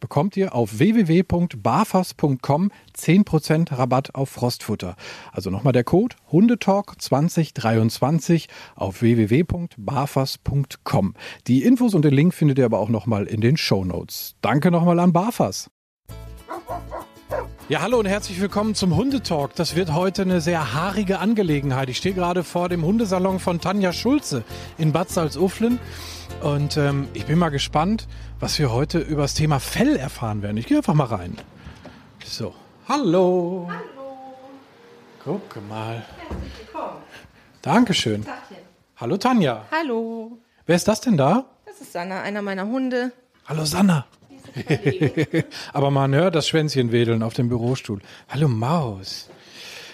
bekommt ihr auf www.barfas.com 10% Rabatt auf Frostfutter. Also nochmal der Code Hundetalk 2023 auf www.barfas.com. Die Infos und den Link findet ihr aber auch nochmal in den Show Notes. Danke nochmal an Barfas. Ja, hallo und herzlich willkommen zum Hundetalk. Das wird heute eine sehr haarige Angelegenheit. Ich stehe gerade vor dem Hundesalon von Tanja Schulze in Bad Salzuflen und ähm, ich bin mal gespannt, was wir heute über das Thema Fell erfahren werden. Ich gehe einfach mal rein. So, hallo. Hallo. Guck mal. Herzlich willkommen. Dankeschön. Hallo Tanja. Hallo. Wer ist das denn da? Das ist Sanna, einer meiner Hunde. Hallo Sanna. Aber man hört das Schwänzchen wedeln auf dem Bürostuhl. Hallo Maus.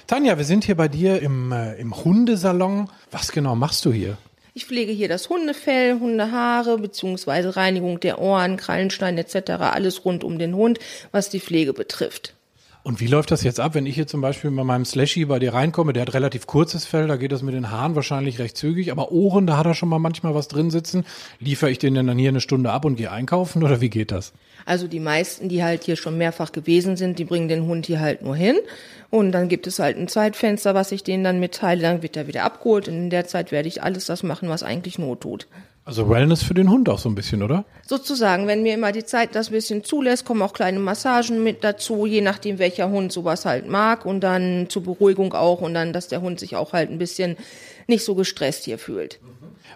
Tanja, wir sind hier bei dir im, äh, im Hundesalon. Was genau machst du hier? Ich pflege hier das Hundefell, Hundehaare beziehungsweise Reinigung der Ohren, Krallenstein etc. Alles rund um den Hund, was die Pflege betrifft. Und wie läuft das jetzt ab, wenn ich hier zum Beispiel bei meinem Slashy bei dir reinkomme? Der hat relativ kurzes Fell, da geht das mit den Haaren wahrscheinlich recht zügig, aber Ohren, da hat er schon mal manchmal was drin sitzen. Liefere ich den denn dann hier eine Stunde ab und gehe einkaufen oder wie geht das? Also die meisten, die halt hier schon mehrfach gewesen sind, die bringen den Hund hier halt nur hin. Und dann gibt es halt ein Zeitfenster, was ich denen dann mitteile. Dann wird er wieder abgeholt und in der Zeit werde ich alles das machen, was eigentlich Not tut. Also Wellness für den Hund auch so ein bisschen, oder? Sozusagen, wenn mir immer die Zeit das ein bisschen zulässt, kommen auch kleine Massagen mit dazu, je nachdem welcher Hund sowas halt mag und dann zur Beruhigung auch und dann, dass der Hund sich auch halt ein bisschen nicht so gestresst hier fühlt.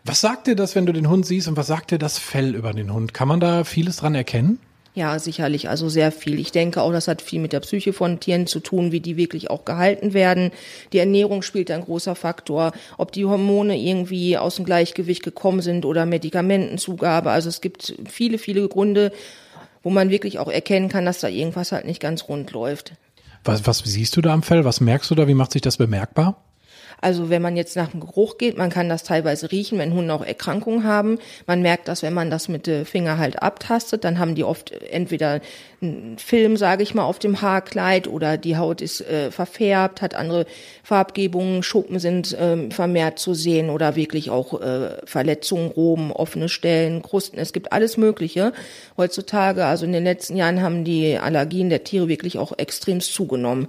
Was sagt dir das, wenn du den Hund siehst und was sagt dir das Fell über den Hund? Kann man da vieles dran erkennen? Ja, sicherlich, also sehr viel. Ich denke auch, das hat viel mit der Psyche von Tieren zu tun, wie die wirklich auch gehalten werden. Die Ernährung spielt ein großer Faktor, ob die Hormone irgendwie aus dem Gleichgewicht gekommen sind oder Medikamentenzugabe. Also es gibt viele, viele Gründe, wo man wirklich auch erkennen kann, dass da irgendwas halt nicht ganz rund läuft. Was, was siehst du da am Fell? Was merkst du da? Wie macht sich das bemerkbar? Also wenn man jetzt nach dem Geruch geht, man kann das teilweise riechen, wenn Hunde auch Erkrankungen haben. Man merkt das, wenn man das mit dem Finger halt abtastet, dann haben die oft entweder einen Film, sage ich mal, auf dem Haarkleid oder die Haut ist äh, verfärbt, hat andere Farbgebungen, Schuppen sind äh, vermehrt zu sehen oder wirklich auch äh, Verletzungen, Roben, offene Stellen, Krusten. Es gibt alles Mögliche heutzutage. Also in den letzten Jahren haben die Allergien der Tiere wirklich auch extrem zugenommen.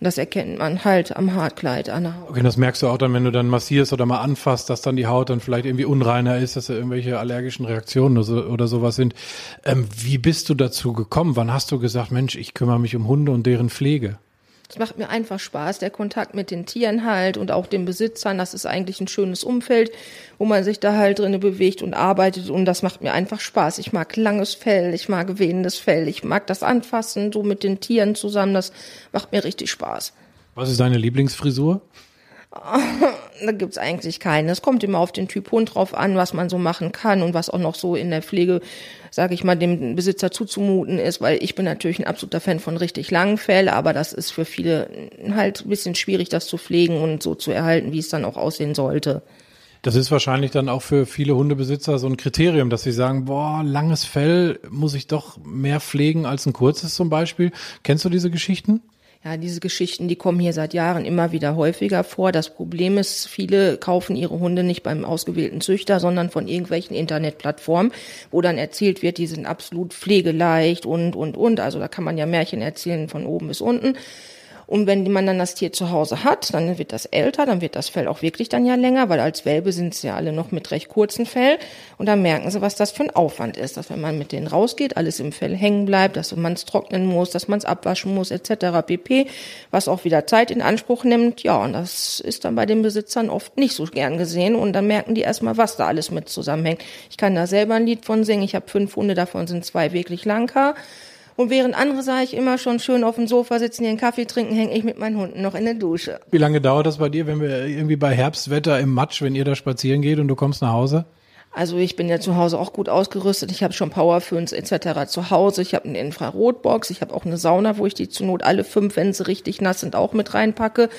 Und das erkennt man halt am Haarkleid, an der Haut. Okay, das merkst du auch dann, wenn du dann massierst oder mal anfasst, dass dann die Haut dann vielleicht irgendwie unreiner ist, dass da irgendwelche allergischen Reaktionen oder, so, oder sowas sind. Ähm, wie bist du dazu gekommen? Wann hast du gesagt, Mensch, ich kümmere mich um Hunde und deren Pflege? Es macht mir einfach Spaß, der Kontakt mit den Tieren halt und auch den Besitzern. Das ist eigentlich ein schönes Umfeld, wo man sich da halt drinne bewegt und arbeitet und das macht mir einfach Spaß. Ich mag langes Fell, ich mag wehendes Fell, ich mag das Anfassen, so mit den Tieren zusammen. Das macht mir richtig Spaß. Was ist deine Lieblingsfrisur? da gibt's eigentlich keine. Es kommt immer auf den Typ Hund drauf an, was man so machen kann und was auch noch so in der Pflege, sage ich mal, dem Besitzer zuzumuten ist, weil ich bin natürlich ein absoluter Fan von richtig langen Fell, aber das ist für viele halt ein bisschen schwierig, das zu pflegen und so zu erhalten, wie es dann auch aussehen sollte. Das ist wahrscheinlich dann auch für viele Hundebesitzer so ein Kriterium, dass sie sagen, boah, langes Fell muss ich doch mehr pflegen als ein kurzes zum Beispiel. Kennst du diese Geschichten? Ja, diese Geschichten, die kommen hier seit Jahren immer wieder häufiger vor. Das Problem ist, viele kaufen ihre Hunde nicht beim ausgewählten Züchter, sondern von irgendwelchen Internetplattformen, wo dann erzählt wird, die sind absolut pflegeleicht und, und, und. Also da kann man ja Märchen erzählen von oben bis unten. Und wenn man dann das Tier zu Hause hat, dann wird das älter, dann wird das Fell auch wirklich dann ja länger, weil als Welpe sind sie ja alle noch mit recht kurzen Fell. Und dann merken sie, was das für ein Aufwand ist, dass wenn man mit denen rausgeht, alles im Fell hängen bleibt, dass man es trocknen muss, dass man es abwaschen muss, etc. pp. Was auch wieder Zeit in Anspruch nimmt. Ja, und das ist dann bei den Besitzern oft nicht so gern gesehen. Und dann merken die erstmal, was da alles mit zusammenhängt. Ich kann da selber ein Lied von singen. Ich habe fünf Hunde, davon sind zwei wirklich Langhaar. Und während andere, sage ich, immer schon schön auf dem Sofa sitzen, ihren Kaffee trinken, hänge ich mit meinen Hunden noch in der Dusche. Wie lange dauert das bei dir, wenn wir irgendwie bei Herbstwetter im Matsch, wenn ihr da spazieren geht und du kommst nach Hause? Also ich bin ja zu Hause auch gut ausgerüstet. Ich habe schon Powerföhns etc. zu Hause. Ich habe eine Infrarotbox. Ich habe auch eine Sauna, wo ich die zur Not alle fünf, wenn sie richtig nass sind, auch mit reinpacke.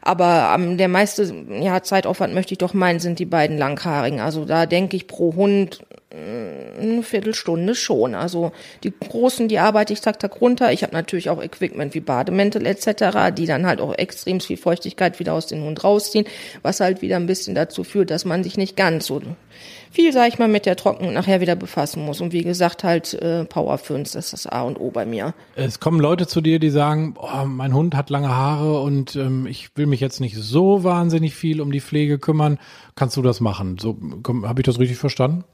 Aber ähm, der meiste ja, Zeitaufwand möchte ich doch meinen, sind die beiden Langhaarigen. Also da denke ich pro Hund eine Viertelstunde schon. Also die großen, die arbeite ich tak tak runter. Ich habe natürlich auch Equipment wie Bademäntel etc., die dann halt auch extrem viel Feuchtigkeit wieder aus dem Hund rausziehen, was halt wieder ein bisschen dazu führt, dass man sich nicht ganz so viel, sag ich mal, mit der Trocken nachher wieder befassen muss. Und wie gesagt, halt äh, Power 5, das ist das A und O bei mir. Es kommen Leute zu dir, die sagen, oh, mein Hund hat lange Haare und ähm, ich will mich jetzt nicht so wahnsinnig viel um die Pflege kümmern. Kannst du das machen? So habe ich das richtig verstanden?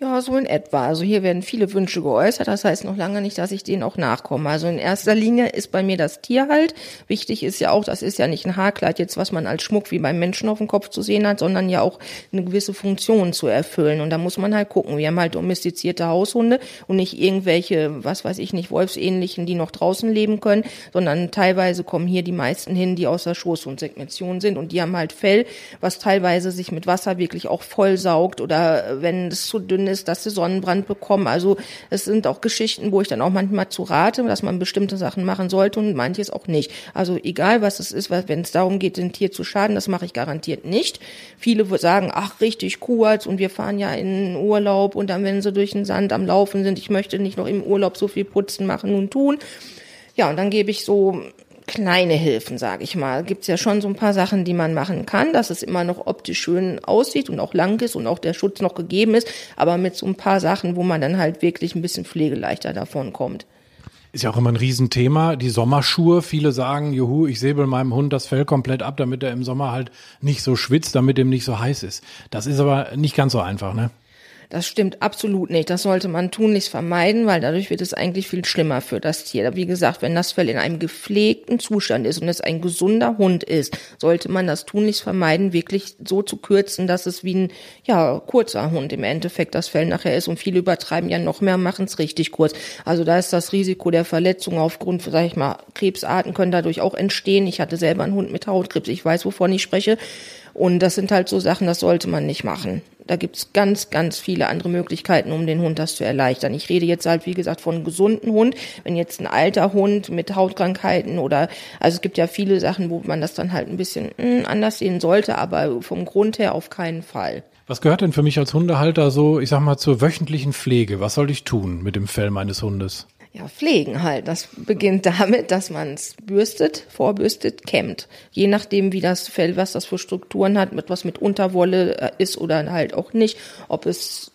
Ja, so in etwa. Also hier werden viele Wünsche geäußert. Das heißt noch lange nicht, dass ich denen auch nachkomme. Also in erster Linie ist bei mir das Tier halt. Wichtig ist ja auch, das ist ja nicht ein Haarkleid jetzt, was man als Schmuck wie beim Menschen auf dem Kopf zu sehen hat, sondern ja auch eine gewisse Funktion zu erfüllen. Und da muss man halt gucken. Wir haben halt domestizierte Haushunde und nicht irgendwelche, was weiß ich nicht, Wolfsähnlichen, die noch draußen leben können, sondern teilweise kommen hier die meisten hin, die aus der Schoßhundsegmentation sind und die haben halt Fell, was teilweise sich mit Wasser wirklich auch vollsaugt oder wenn es zu dünn ist, dass sie Sonnenbrand bekommen. Also es sind auch Geschichten, wo ich dann auch manchmal zu rate, dass man bestimmte Sachen machen sollte und manches auch nicht. Also egal was es ist, wenn es darum geht, dem Tier zu schaden, das mache ich garantiert nicht. Viele sagen, ach richtig kurz und wir fahren ja in Urlaub und dann, wenn sie durch den Sand am Laufen sind, ich möchte nicht noch im Urlaub so viel putzen, machen und tun. Ja, und dann gebe ich so kleine Hilfen, sage ich mal. Gibt's ja schon so ein paar Sachen, die man machen kann, dass es immer noch optisch schön aussieht und auch lang ist und auch der Schutz noch gegeben ist, aber mit so ein paar Sachen, wo man dann halt wirklich ein bisschen pflegeleichter davon kommt. Ist ja auch immer ein Riesenthema, die Sommerschuhe. Viele sagen, juhu, ich säbel meinem Hund das Fell komplett ab, damit er im Sommer halt nicht so schwitzt, damit ihm nicht so heiß ist. Das ist aber nicht ganz so einfach, ne? Das stimmt absolut nicht. Das sollte man tunlichst vermeiden, weil dadurch wird es eigentlich viel schlimmer für das Tier. Wie gesagt, wenn das Fell in einem gepflegten Zustand ist und es ein gesunder Hund ist, sollte man das tunlichst vermeiden, wirklich so zu kürzen, dass es wie ein ja kurzer Hund im Endeffekt das Fell nachher ist. Und viele übertreiben ja noch mehr, machen es richtig kurz. Also da ist das Risiko der Verletzung aufgrund, sag ich mal, Krebsarten können dadurch auch entstehen. Ich hatte selber einen Hund mit Hautkrebs, ich weiß, wovon ich spreche. Und das sind halt so Sachen, das sollte man nicht machen. Da gibt's ganz, ganz viele andere Möglichkeiten, um den Hund das zu erleichtern. Ich rede jetzt halt, wie gesagt, von einem gesunden Hund. Wenn jetzt ein alter Hund mit Hautkrankheiten oder, also es gibt ja viele Sachen, wo man das dann halt ein bisschen hm, anders sehen sollte, aber vom Grund her auf keinen Fall. Was gehört denn für mich als Hundehalter so, ich sag mal, zur wöchentlichen Pflege? Was soll ich tun mit dem Fell meines Hundes? Ja, pflegen halt. Das beginnt damit, dass man es bürstet, vorbürstet, kämmt. Je nachdem, wie das Fell, was das für Strukturen hat, mit was mit Unterwolle äh, ist oder halt auch nicht, ob es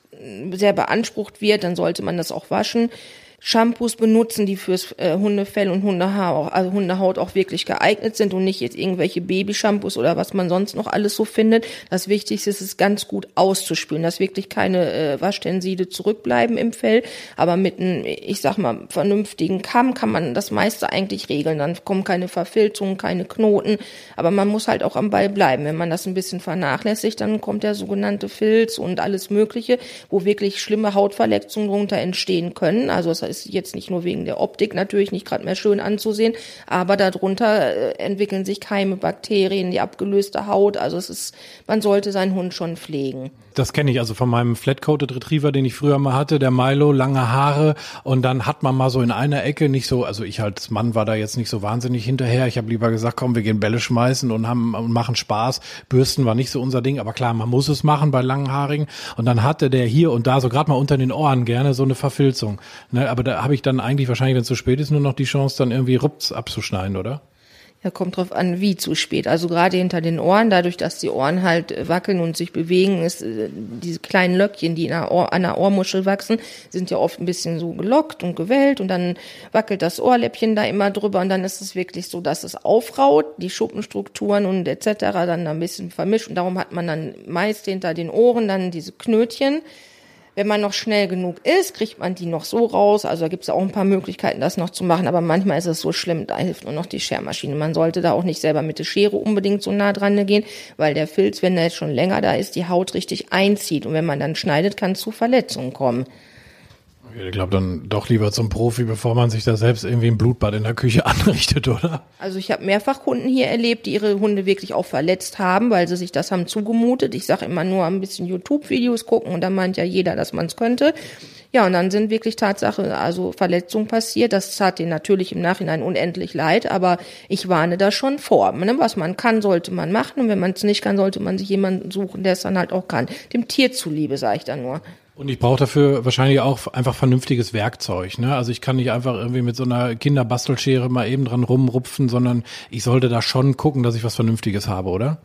sehr beansprucht wird, dann sollte man das auch waschen. Shampoos benutzen, die fürs äh, Hundefell und Hundehaar auch, also Hundehaut auch wirklich geeignet sind und nicht jetzt irgendwelche Babyshampoos oder was man sonst noch alles so findet. Das Wichtigste ist es ganz gut auszuspülen, dass wirklich keine äh, Waschtenside zurückbleiben im Fell. Aber mit einem, ich sag mal, vernünftigen Kamm kann man das meiste eigentlich regeln. Dann kommen keine Verfilzungen, keine Knoten. Aber man muss halt auch am Ball bleiben. Wenn man das ein bisschen vernachlässigt, dann kommt der sogenannte Filz und alles Mögliche, wo wirklich schlimme Hautverletzungen darunter entstehen können. Also das ist jetzt nicht nur wegen der Optik natürlich nicht gerade mehr schön anzusehen, aber darunter äh, entwickeln sich Keime, Bakterien, die abgelöste Haut. Also es ist, man sollte seinen Hund schon pflegen. Das kenne ich also von meinem Flat-Coated Retriever, den ich früher mal hatte, der Milo, lange Haare und dann hat man mal so in einer Ecke nicht so, also ich als Mann war da jetzt nicht so wahnsinnig hinterher. Ich habe lieber gesagt, komm, wir gehen Bälle schmeißen und haben und machen Spaß. Bürsten war nicht so unser Ding, aber klar, man muss es machen bei langen Haarigen und dann hatte der hier und da so gerade mal unter den Ohren gerne so eine Verfilzung. Ne, aber da habe ich dann eigentlich wahrscheinlich, wenn es zu spät ist, nur noch die Chance, dann irgendwie Rups abzuschneiden, oder? Ja, kommt drauf an, wie zu spät. Also gerade hinter den Ohren, dadurch, dass die Ohren halt wackeln und sich bewegen, ist äh, diese kleinen Löckchen, die Ohr, an der Ohrmuschel wachsen, sind ja oft ein bisschen so gelockt und gewellt und dann wackelt das Ohrläppchen da immer drüber und dann ist es wirklich so, dass es aufraut, die Schuppenstrukturen und etc. dann ein bisschen vermischt und darum hat man dann meist hinter den Ohren dann diese Knötchen wenn man noch schnell genug ist, kriegt man die noch so raus. Also da gibt es auch ein paar Möglichkeiten, das noch zu machen. Aber manchmal ist es so schlimm, da hilft nur noch die Schermaschine. Man sollte da auch nicht selber mit der Schere unbedingt so nah dran gehen, weil der Filz, wenn der jetzt schon länger da ist, die Haut richtig einzieht. Und wenn man dann schneidet, kann es zu Verletzungen kommen. Ich glaube dann doch lieber zum Profi, bevor man sich da selbst irgendwie ein Blutbad in der Küche anrichtet, oder? Also ich habe mehrfach Kunden hier erlebt, die ihre Hunde wirklich auch verletzt haben, weil sie sich das haben zugemutet. Ich sage immer nur ein bisschen YouTube-Videos gucken und dann meint ja jeder, dass man es könnte. Ja, und dann sind wirklich Tatsache, also Verletzungen passiert. Das tat denen natürlich im Nachhinein unendlich leid, aber ich warne da schon vor. Ne? Was man kann, sollte man machen und wenn man es nicht kann, sollte man sich jemanden suchen, der es dann halt auch kann. Dem Tier zuliebe, sage ich dann nur. Und ich brauche dafür wahrscheinlich auch einfach vernünftiges Werkzeug. Ne? Also ich kann nicht einfach irgendwie mit so einer Kinderbastelschere mal eben dran rumrupfen, sondern ich sollte da schon gucken, dass ich was Vernünftiges habe, oder?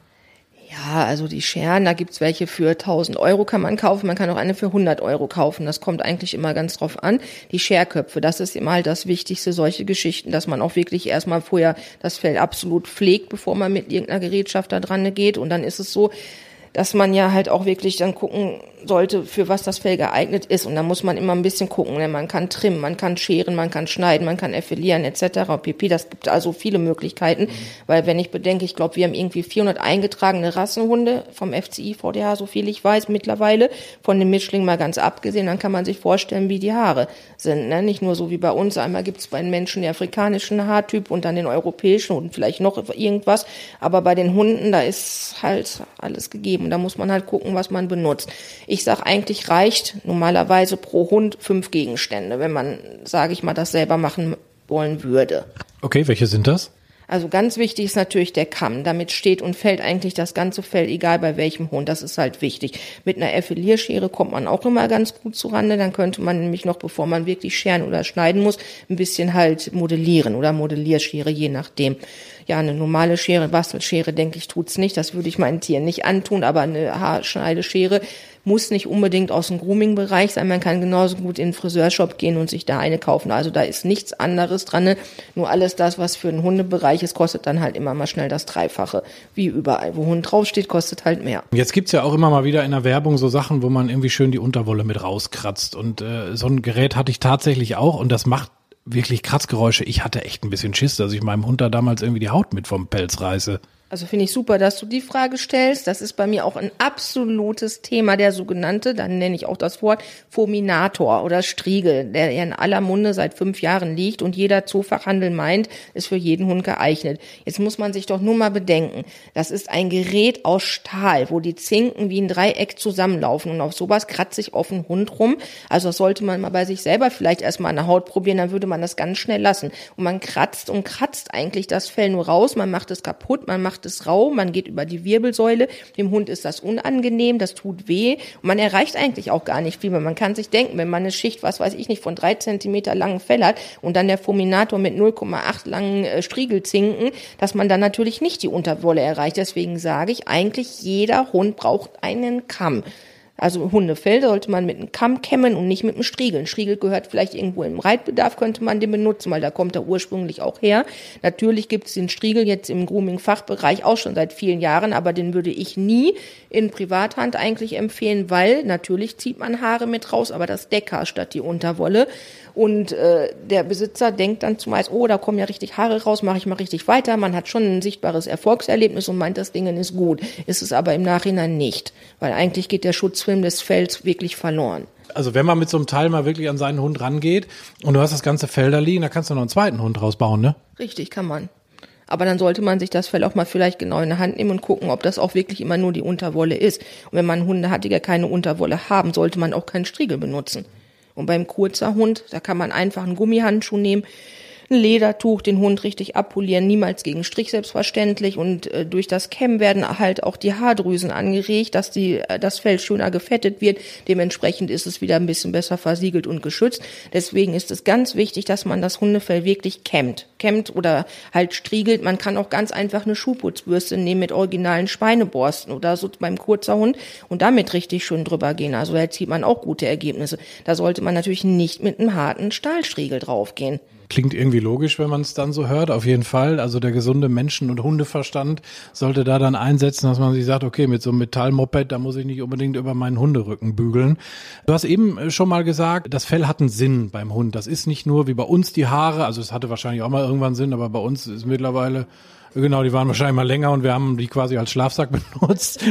Ja, also die Scheren, da gibt's welche für 1000 Euro kann man kaufen, man kann auch eine für 100 Euro kaufen. Das kommt eigentlich immer ganz drauf an. Die Scherköpfe, das ist immer halt das Wichtigste, solche Geschichten, dass man auch wirklich erstmal vorher das Fell absolut pflegt, bevor man mit irgendeiner Gerätschaft da dran geht. Und dann ist es so, dass man ja halt auch wirklich dann gucken sollte, für was das Fell geeignet ist. Und da muss man immer ein bisschen gucken. Ne? Man kann trimmen, man kann scheren, man kann schneiden, man kann effilieren etc. pp. Das gibt also viele Möglichkeiten. Mhm. Weil wenn ich bedenke, ich glaube, wir haben irgendwie 400 eingetragene Rassenhunde vom FCI VDH, so viel ich weiß mittlerweile. Von den Mischlingen mal ganz abgesehen, dann kann man sich vorstellen, wie die Haare sind. Ne? Nicht nur so wie bei uns. Einmal gibt es bei den Menschen den afrikanischen Haartyp und dann den europäischen und vielleicht noch irgendwas. Aber bei den Hunden, da ist halt alles gegeben. Da muss man halt gucken, was man benutzt. Ich sage eigentlich reicht normalerweise pro Hund fünf Gegenstände, wenn man, sage ich mal, das selber machen wollen würde. Okay, welche sind das? Also ganz wichtig ist natürlich der Kamm. Damit steht und fällt eigentlich das ganze Fell, egal bei welchem Hund. Das ist halt wichtig. Mit einer Effilierschere kommt man auch immer ganz gut zurande. Dann könnte man nämlich noch, bevor man wirklich scheren oder schneiden muss, ein bisschen halt modellieren oder Modellierschere, je nachdem. Ja, eine normale Schere, Bastelschere, denke ich, tut's nicht. Das würde ich meinen Tieren nicht antun, aber eine Haarschneideschere muss nicht unbedingt aus dem Grooming-Bereich sein. Man kann genauso gut in den Friseurshop gehen und sich da eine kaufen. Also da ist nichts anderes dran. Ne? Nur alles das, was für den Hundebereich ist, kostet dann halt immer mal schnell das Dreifache. Wie überall. Wo Hund draufsteht, kostet halt mehr. Jetzt gibt's ja auch immer mal wieder in der Werbung so Sachen, wo man irgendwie schön die Unterwolle mit rauskratzt. Und äh, so ein Gerät hatte ich tatsächlich auch und das macht wirklich Kratzgeräusche. Ich hatte echt ein bisschen Schiss, dass ich meinem Hund da damals irgendwie die Haut mit vom Pelz reiße. Also finde ich super, dass du die Frage stellst. Das ist bei mir auch ein absolutes Thema, der sogenannte, dann nenne ich auch das Wort, Fulminator oder Striegel, der in aller Munde seit fünf Jahren liegt und jeder Zoofachhandel meint, ist für jeden Hund geeignet. Jetzt muss man sich doch nur mal bedenken, das ist ein Gerät aus Stahl, wo die Zinken wie ein Dreieck zusammenlaufen und auf sowas kratze ich auf den Hund rum. Also das sollte man mal bei sich selber vielleicht erstmal an der Haut probieren, dann würde man das ganz schnell lassen. Und man kratzt und kratzt eigentlich das Fell nur raus, man macht es kaputt, man macht macht es rau, man geht über die Wirbelsäule, dem Hund ist das unangenehm, das tut weh und man erreicht eigentlich auch gar nicht viel mehr. Man kann sich denken, wenn man eine Schicht, was weiß ich nicht, von drei Zentimeter langen Fell hat und dann der Fulminator mit 0,8 langen äh, Striegelzinken, dass man dann natürlich nicht die Unterwolle erreicht. Deswegen sage ich, eigentlich jeder Hund braucht einen Kamm. Also Hundefell sollte man mit einem Kamm kämmen und nicht mit einem Striegel. Ein Striegel gehört vielleicht irgendwo im Reitbedarf, könnte man den benutzen, weil da kommt er ursprünglich auch her. Natürlich gibt es den Striegel jetzt im Grooming-Fachbereich auch schon seit vielen Jahren, aber den würde ich nie in Privathand eigentlich empfehlen, weil natürlich zieht man Haare mit raus, aber das Decker statt die Unterwolle. Und äh, der Besitzer denkt dann zumeist, oh, da kommen ja richtig Haare raus, mache ich mal richtig weiter. Man hat schon ein sichtbares Erfolgserlebnis und meint, das Ding ist gut. Ist es aber im Nachhinein nicht, weil eigentlich geht der Schutzfilm des Fells wirklich verloren. Also wenn man mit so einem Teil mal wirklich an seinen Hund rangeht und du hast das ganze Fell da liegen, da kannst du noch einen zweiten Hund rausbauen, ne? Richtig, kann man. Aber dann sollte man sich das Fell auch mal vielleicht genau in der Hand nehmen und gucken, ob das auch wirklich immer nur die Unterwolle ist. Und wenn man Hunde hat, die gar keine Unterwolle haben, sollte man auch keinen Striegel benutzen. Und beim kurzer Hund, da kann man einfach einen Gummihandschuh nehmen, ein Ledertuch, den Hund richtig abpolieren, niemals gegen Strich selbstverständlich und äh, durch das Kämmen werden halt auch die Haardrüsen angeregt, dass die, äh, das Fell schöner gefettet wird. Dementsprechend ist es wieder ein bisschen besser versiegelt und geschützt. Deswegen ist es ganz wichtig, dass man das Hundefell wirklich kämmt. Kämmt oder halt striegelt. Man kann auch ganz einfach eine Schuhputzbürste nehmen mit originalen Schweineborsten oder so beim kurzer Hund und damit richtig schön drüber gehen. Also da erzielt man auch gute Ergebnisse. Da sollte man natürlich nicht mit einem harten Stahlstriegel draufgehen. Klingt irgendwie logisch, wenn man es dann so hört, auf jeden Fall. Also der gesunde Menschen- und Hundeverstand sollte da dann einsetzen, dass man sich sagt, okay, mit so einem Metallmoped, da muss ich nicht unbedingt über meinen Hunderücken bügeln. Du hast eben äh, schon mal gesagt, das Fell hat einen Sinn beim Hund. Das ist nicht nur wie bei uns die Haare, also es hatte wahrscheinlich auch mal irgendwann Sinn, aber bei uns ist mittlerweile Genau, die waren wahrscheinlich mal länger und wir haben die quasi als Schlafsack benutzt.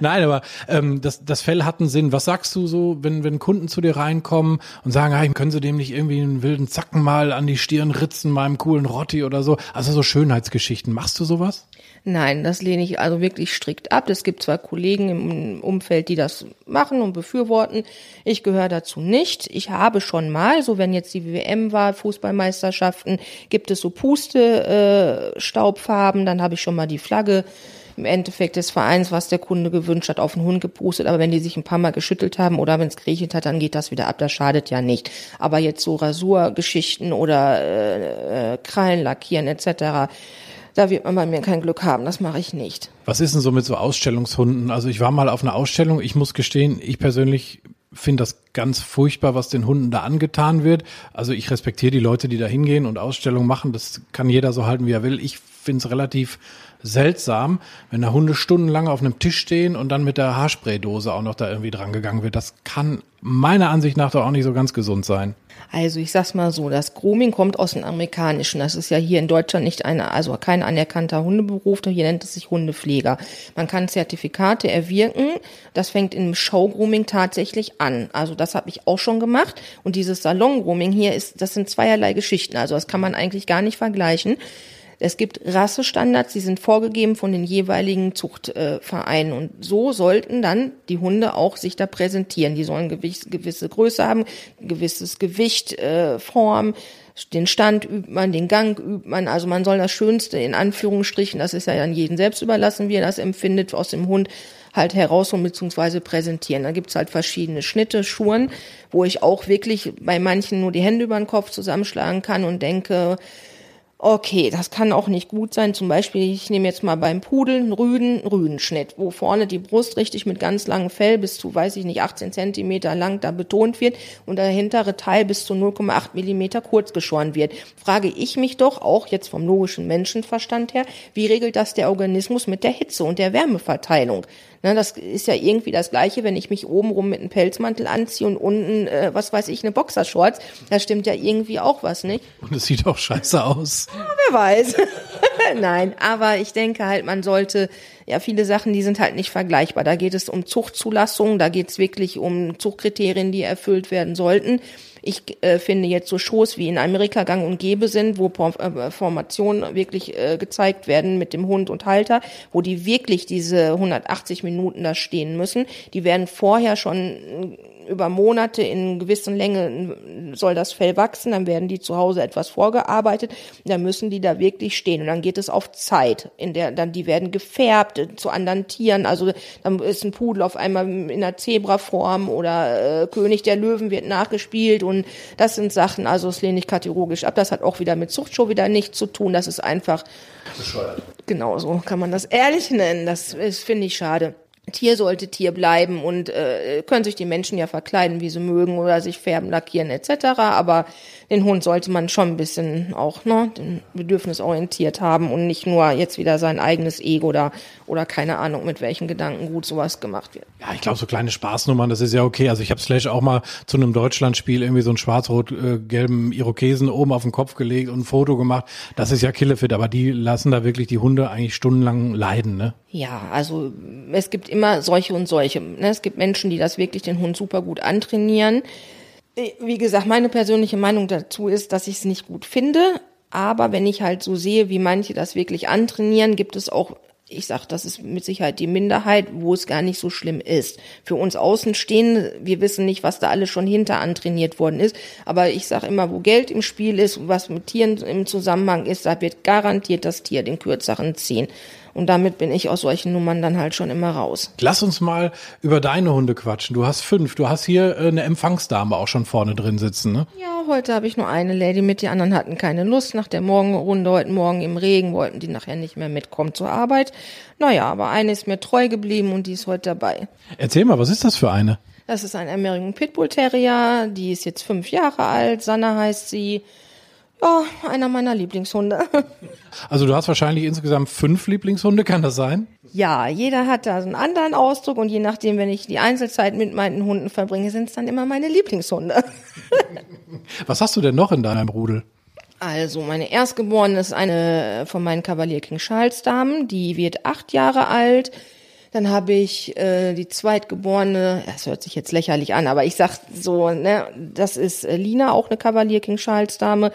Nein, aber ähm, das, das Fell hat einen Sinn. Was sagst du so, wenn, wenn Kunden zu dir reinkommen und sagen, hey, können sie dem nicht irgendwie einen wilden Zacken mal an die Stirn ritzen, mal einem coolen Rotti oder so? Also so Schönheitsgeschichten. Machst du sowas? Nein, das lehne ich also wirklich strikt ab. Es gibt zwar Kollegen im Umfeld, die das machen und befürworten. Ich gehöre dazu nicht. Ich habe schon mal, so wenn jetzt die WM war, Fußballmeisterschaften, gibt es so Puste-Staubfarben. Äh, dann habe ich schon mal die Flagge im Endeffekt des Vereins, was der Kunde gewünscht hat, auf den Hund gepustet. Aber wenn die sich ein paar Mal geschüttelt haben oder wenn es gerichtet hat, dann geht das wieder ab. Das schadet ja nicht. Aber jetzt so Rasurgeschichten oder äh, äh Krallen lackieren etc., da wird man bei mir kein Glück haben. Das mache ich nicht. Was ist denn so mit so Ausstellungshunden? Also ich war mal auf einer Ausstellung. Ich muss gestehen, ich persönlich finde das ganz furchtbar, was den Hunden da angetan wird. Also ich respektiere die Leute, die da hingehen und Ausstellungen machen. Das kann jeder so halten, wie er will. Ich finde es relativ seltsam, wenn da Hunde stundenlang auf einem Tisch stehen und dann mit der Haarspraydose auch noch da irgendwie dran gegangen wird. Das kann meiner Ansicht nach doch auch nicht so ganz gesund sein. Also ich sag's mal so, das Grooming kommt aus dem Amerikanischen. Das ist ja hier in Deutschland nicht eine, also kein anerkannter Hundeberuf, hier nennt es sich Hundepfleger. Man kann Zertifikate erwirken. Das fängt im Show-Grooming tatsächlich an. Also das habe ich auch schon gemacht. Und dieses Salon-Grooming hier ist, das sind zweierlei Geschichten. Also das kann man eigentlich gar nicht vergleichen. Es gibt Rassestandards, die sind vorgegeben von den jeweiligen Zuchtvereinen. Äh, und so sollten dann die Hunde auch sich da präsentieren. Die sollen gewisse, gewisse Größe haben, gewisses Gewicht, äh, Form, den Stand übt man, den Gang übt man. Also man soll das Schönste in Anführungsstrichen, das ist ja an jeden selbst überlassen, wie er das empfindet, aus dem Hund halt herausholen bzw. präsentieren. Da gibt's halt verschiedene Schnitte, Schuhen, wo ich auch wirklich bei manchen nur die Hände über den Kopf zusammenschlagen kann und denke, Okay, das kann auch nicht gut sein. Zum Beispiel, ich nehme jetzt mal beim Pudel einen Rüden, Rüdenschnitt, wo vorne die Brust richtig mit ganz langem Fell bis zu, weiß ich nicht, 18 Zentimeter lang da betont wird und der hintere Teil bis zu 0,8 Millimeter kurz geschoren wird. Frage ich mich doch, auch jetzt vom logischen Menschenverstand her, wie regelt das der Organismus mit der Hitze und der Wärmeverteilung? Ne, das ist ja irgendwie das Gleiche, wenn ich mich obenrum mit einem Pelzmantel anziehe und unten, äh, was weiß ich, eine Boxershorts. Da stimmt ja irgendwie auch was, nicht? Und es sieht auch scheiße aus. Ja, wer weiß. Nein, aber ich denke halt, man sollte, ja, viele Sachen, die sind halt nicht vergleichbar. Da geht es um Zuchtzulassung, da geht es wirklich um Zuchtkriterien, die erfüllt werden sollten. Ich äh, finde jetzt so Shows wie in Amerika gang und gäbe sind, wo äh, Formationen wirklich äh, gezeigt werden mit dem Hund und Halter, wo die wirklich diese 180 Minuten da stehen müssen. Die werden vorher schon über Monate in gewissen Länge soll das Fell wachsen, dann werden die zu Hause etwas vorgearbeitet, dann müssen die da wirklich stehen. Und dann geht es auf Zeit, in der dann die werden gefärbt zu anderen Tieren, also dann ist ein Pudel auf einmal in einer Zebraform oder äh, König der Löwen wird nachgespielt und das sind Sachen, also das lehne ich kategorisch ab, das hat auch wieder mit Zuchtshow wieder nichts zu tun, das ist einfach bescheuert. Genau so kann man das ehrlich nennen, das ist finde ich schade. Tier sollte Tier bleiben und äh, können sich die Menschen ja verkleiden, wie sie mögen oder sich färben, lackieren etc. Aber den Hund sollte man schon ein bisschen auch ne, den Bedürfnis orientiert haben und nicht nur jetzt wieder sein eigenes Ego oder oder keine Ahnung mit welchen Gedanken gut sowas gemacht wird. Ja, ich glaube so kleine Spaßnummern, das ist ja okay. Also ich habe Slash auch mal zu einem Deutschlandspiel irgendwie so einen schwarz-rot-gelben Irokesen oben auf den Kopf gelegt und ein Foto gemacht. Das ist ja Killefit, aber die lassen da wirklich die Hunde eigentlich stundenlang leiden, ne? Ja, also es gibt immer solche und solche. Ne? Es gibt Menschen, die das wirklich den Hund super gut antrainieren. Äh, wie gesagt, meine persönliche Meinung dazu ist, dass ich es nicht gut finde. Aber wenn ich halt so sehe, wie manche das wirklich antrainieren, gibt es auch ich sag, das ist mit Sicherheit die Minderheit, wo es gar nicht so schlimm ist. Für uns Außenstehende, wir wissen nicht, was da alles schon hinter antrainiert worden ist. Aber ich sag immer, wo Geld im Spiel ist, was mit Tieren im Zusammenhang ist, da wird garantiert das Tier den kürzeren ziehen. Und damit bin ich aus solchen Nummern dann halt schon immer raus. Lass uns mal über deine Hunde quatschen. Du hast fünf. Du hast hier äh, eine Empfangsdame auch schon vorne drin sitzen, ne? Ja, heute habe ich nur eine Lady mit. Die anderen hatten keine Lust. Nach der Morgenrunde heute Morgen im Regen wollten die nachher nicht mehr mitkommen zur Arbeit. Naja, aber eine ist mir treu geblieben und die ist heute dabei. Erzähl mal, was ist das für eine? Das ist ein American Pitbull Terrier. Die ist jetzt fünf Jahre alt. Sanna heißt sie. Ja, einer meiner Lieblingshunde. Also du hast wahrscheinlich insgesamt fünf Lieblingshunde, kann das sein? Ja, jeder hat da so einen anderen Ausdruck und je nachdem, wenn ich die Einzelzeit mit meinen Hunden verbringe, sind es dann immer meine Lieblingshunde. Was hast du denn noch in deinem Rudel? Also, meine Erstgeborene ist eine von meinen Kavalier King Charles Damen, die wird acht Jahre alt. Dann habe ich äh, die Zweitgeborene, das hört sich jetzt lächerlich an, aber ich sag so, ne, das ist äh, Lina, auch eine Kavalier King Charles Dame.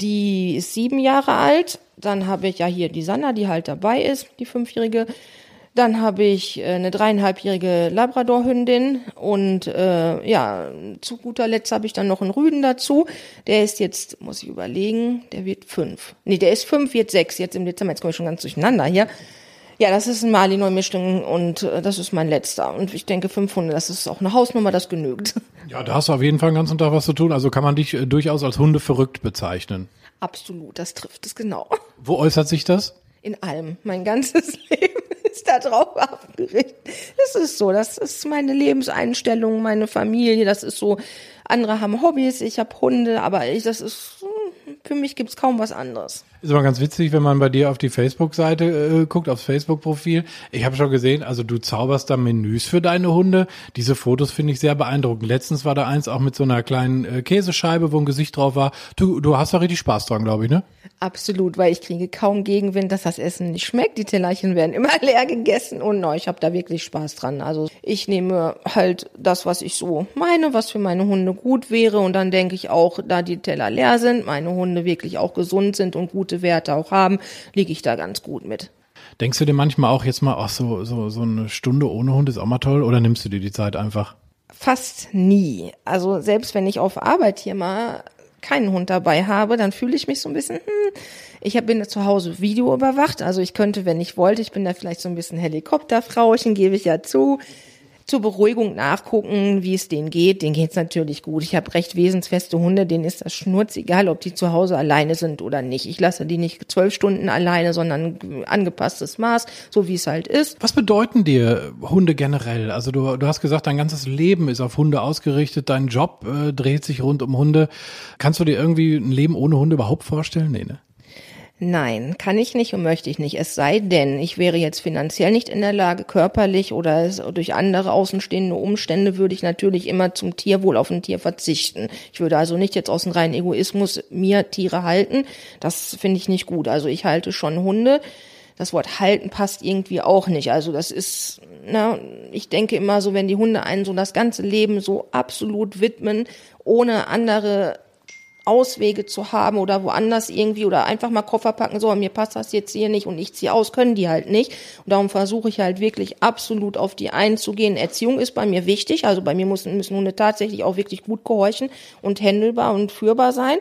Die ist sieben Jahre alt. Dann habe ich ja hier die Sanna, die halt dabei ist, die fünfjährige. Dann habe ich äh, eine dreieinhalbjährige Labradorhündin und äh, ja, zu guter Letzt habe ich dann noch einen Rüden dazu. Der ist jetzt, muss ich überlegen, der wird fünf. Nee, der ist fünf, wird sechs jetzt im Dezember. Jetzt komme ich schon ganz durcheinander hier. Ja, das ist ein Malinois-Mischling und äh, das ist mein letzter. Und ich denke, 500, das ist auch eine Hausnummer, das genügt. Ja, da hast du auf jeden Fall den ganzen Tag was zu tun. Also kann man dich äh, durchaus als Hunde verrückt bezeichnen. Absolut, das trifft es genau. Wo äußert sich das? In allem. Mein ganzes Leben ist da drauf abgerichtet. Das ist so, das ist meine Lebenseinstellung, meine Familie, das ist so. Andere haben Hobbys, ich habe Hunde, aber ich, das ist, hm, für mich gibt's kaum was anderes. Ist aber ganz witzig, wenn man bei dir auf die Facebook-Seite äh, guckt, aufs Facebook-Profil. Ich habe schon gesehen, also du zauberst da Menüs für deine Hunde. Diese Fotos finde ich sehr beeindruckend. Letztens war da eins auch mit so einer kleinen äh, Käsescheibe, wo ein Gesicht drauf war. Du, du hast da richtig Spaß dran, glaube ich, ne? Absolut, weil ich kriege kaum Gegenwind, dass das Essen nicht schmeckt. Die Tellerchen werden immer leer gegessen und no, ich habe da wirklich Spaß dran. Also ich nehme halt das, was ich so meine, was für meine Hunde gut wäre und dann denke ich auch, da die Teller leer sind, meine Hunde wirklich auch gesund sind und gut gute Werte auch haben, liege ich da ganz gut mit. Denkst du dir manchmal auch jetzt mal, ach so, so, so eine Stunde ohne Hund ist auch mal toll oder nimmst du dir die Zeit einfach? Fast nie. Also selbst wenn ich auf Arbeit hier mal keinen Hund dabei habe, dann fühle ich mich so ein bisschen, hm, ich bin zu Hause Video überwacht, also ich könnte, wenn ich wollte, ich bin da vielleicht so ein bisschen Helikopterfrauchen, gebe ich ja zu, zur Beruhigung nachgucken, wie es denen geht. Denen geht's natürlich gut. Ich habe recht wesensfeste Hunde, denen ist das Schnurz egal, ob die zu Hause alleine sind oder nicht. Ich lasse die nicht zwölf Stunden alleine, sondern angepasstes Maß, so wie es halt ist. Was bedeuten dir Hunde generell? Also du, du hast gesagt, dein ganzes Leben ist auf Hunde ausgerichtet, dein Job äh, dreht sich rund um Hunde. Kannst du dir irgendwie ein Leben ohne Hunde überhaupt vorstellen? Nee, ne? Nein, kann ich nicht und möchte ich nicht. Es sei denn, ich wäre jetzt finanziell nicht in der Lage, körperlich oder durch andere außenstehende Umstände würde ich natürlich immer zum Tierwohl auf ein Tier verzichten. Ich würde also nicht jetzt aus dem reinen Egoismus mir Tiere halten. Das finde ich nicht gut. Also ich halte schon Hunde. Das Wort halten passt irgendwie auch nicht. Also das ist, na, ich denke immer so, wenn die Hunde einen so das ganze Leben so absolut widmen, ohne andere Auswege zu haben oder woanders irgendwie oder einfach mal Koffer packen, so, mir passt das jetzt hier nicht und ich ziehe aus, können die halt nicht. Und darum versuche ich halt wirklich absolut auf die einzugehen. Erziehung ist bei mir wichtig, also bei mir müssen, müssen Hunde tatsächlich auch wirklich gut gehorchen und händelbar und führbar sein.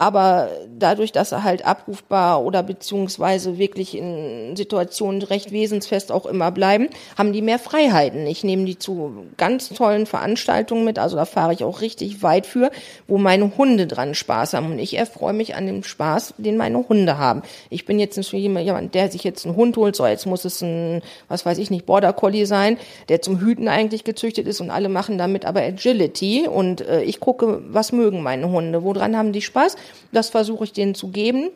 Aber dadurch, dass er halt abrufbar oder beziehungsweise wirklich in Situationen recht wesensfest auch immer bleiben, haben die mehr Freiheiten. Ich nehme die zu ganz tollen Veranstaltungen mit, also da fahre ich auch richtig weit für, wo meine Hunde dran Spaß haben. Und ich erfreue mich an dem Spaß, den meine Hunde haben. Ich bin jetzt nicht jemand, der sich jetzt einen Hund holt, so jetzt muss es ein, was weiß ich nicht, Border Collie sein, der zum Hüten eigentlich gezüchtet ist und alle machen damit aber Agility. Und äh, ich gucke, was mögen meine Hunde, woran haben die Spaß? Das versuche ich denen zu geben.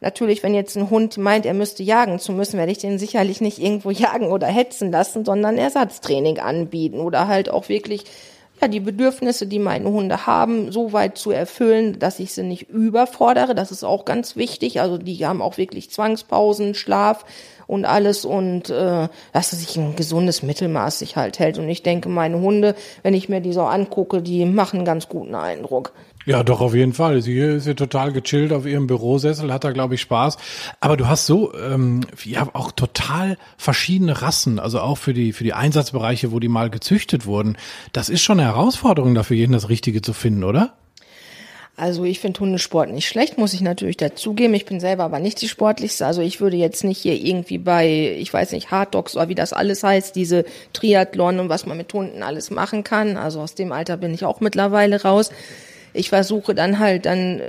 Natürlich, wenn jetzt ein Hund meint, er müsste jagen zu müssen, werde ich den sicherlich nicht irgendwo jagen oder hetzen lassen, sondern Ersatztraining anbieten oder halt auch wirklich ja, die Bedürfnisse, die meine Hunde haben, so weit zu erfüllen, dass ich sie nicht überfordere. Das ist auch ganz wichtig. Also die haben auch wirklich Zwangspausen, Schlaf und alles und äh, dass sich ein gesundes Mittelmaß sich halt hält. Und ich denke, meine Hunde, wenn ich mir die so angucke, die machen einen ganz guten Eindruck. Ja, doch, auf jeden Fall. Sie ist ja total gechillt auf ihrem Bürosessel, hat da, glaube ich, Spaß. Aber du hast so, ähm, ja, auch total verschiedene Rassen, also auch für die, für die Einsatzbereiche, wo die mal gezüchtet wurden. Das ist schon eine Herausforderung dafür, jeden das Richtige zu finden, oder? Also ich finde Hundesport nicht schlecht, muss ich natürlich dazugeben. Ich bin selber aber nicht die sportlichste. Also ich würde jetzt nicht hier irgendwie bei, ich weiß nicht, Hard Dogs oder wie das alles heißt, diese Triathlon und was man mit Hunden alles machen kann. Also aus dem Alter bin ich auch mittlerweile raus. Ich versuche dann halt dann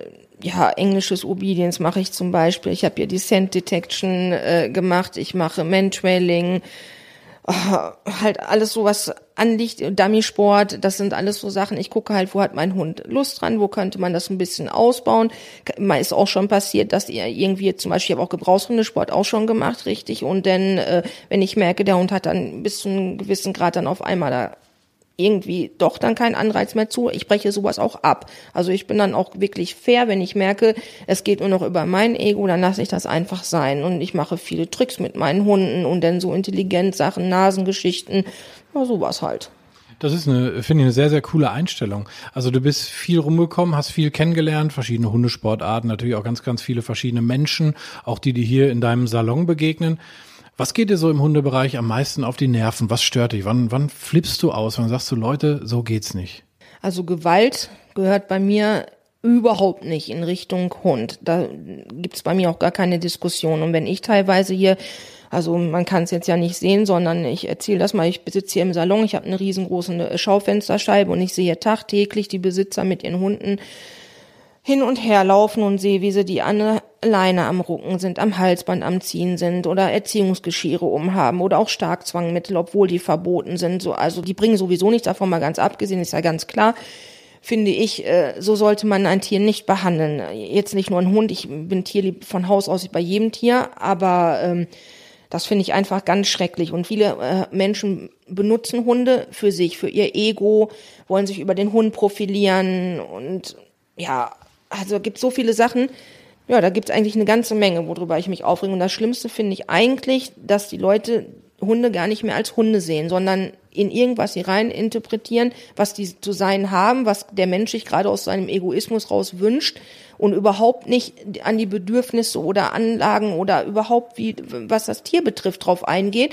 ja, englisches Obedience mache ich zum Beispiel. Ich habe ja die Scent Detection äh, gemacht. Ich mache Mantrailing. Oh, halt alles so, was anliegt, Dummy-Sport, das sind alles so Sachen. Ich gucke halt, wo hat mein Hund Lust dran, wo könnte man das ein bisschen ausbauen. Ist auch schon passiert, dass ihr irgendwie, zum Beispiel, ich habe auch Gebrauchshundesport auch schon gemacht, richtig. Und dann, äh, wenn ich merke, der Hund hat dann bis zu einem gewissen Grad dann auf einmal da irgendwie doch dann keinen Anreiz mehr zu. Ich breche sowas auch ab. Also ich bin dann auch wirklich fair, wenn ich merke, es geht nur noch über mein Ego, dann lasse ich das einfach sein. Und ich mache viele Tricks mit meinen Hunden und dann so intelligent Sachen, Nasengeschichten, ja, sowas halt. Das ist eine, finde ich, eine sehr, sehr coole Einstellung. Also du bist viel rumgekommen, hast viel kennengelernt, verschiedene Hundesportarten, natürlich auch ganz, ganz viele verschiedene Menschen, auch die, die hier in deinem Salon begegnen. Was geht dir so im Hundebereich am meisten auf die Nerven? Was stört dich? Wann, wann flippst du aus? Wann sagst du, Leute, so geht's nicht? Also Gewalt gehört bei mir überhaupt nicht in Richtung Hund. Da gibt's bei mir auch gar keine Diskussion. Und wenn ich teilweise hier, also man kann es jetzt ja nicht sehen, sondern ich erzähle das mal, ich besitze hier im Salon, ich habe eine riesengroße Schaufensterscheibe und ich sehe tagtäglich die Besitzer mit ihren Hunden hin und her laufen und sehe, wie sie die alleine am Rucken sind, am Halsband am Ziehen sind oder Erziehungsgeschirre umhaben oder auch Starkzwangmittel, obwohl die verboten sind. So, also die bringen sowieso nichts davon, mal ganz abgesehen, ist ja ganz klar. Finde ich, äh, so sollte man ein Tier nicht behandeln. Jetzt nicht nur ein Hund, ich bin tierlieb von Haus aus bei jedem Tier, aber ähm, das finde ich einfach ganz schrecklich. Und viele äh, Menschen benutzen Hunde für sich, für ihr Ego, wollen sich über den Hund profilieren und ja, also gibt so viele Sachen. Ja, da gibt es eigentlich eine ganze Menge, worüber ich mich aufrege. Und das Schlimmste finde ich eigentlich, dass die Leute Hunde gar nicht mehr als Hunde sehen, sondern in irgendwas hier rein interpretieren, was die zu sein haben, was der Mensch sich gerade aus seinem Egoismus raus wünscht und überhaupt nicht an die Bedürfnisse oder Anlagen oder überhaupt wie, was das Tier betrifft, drauf eingeht.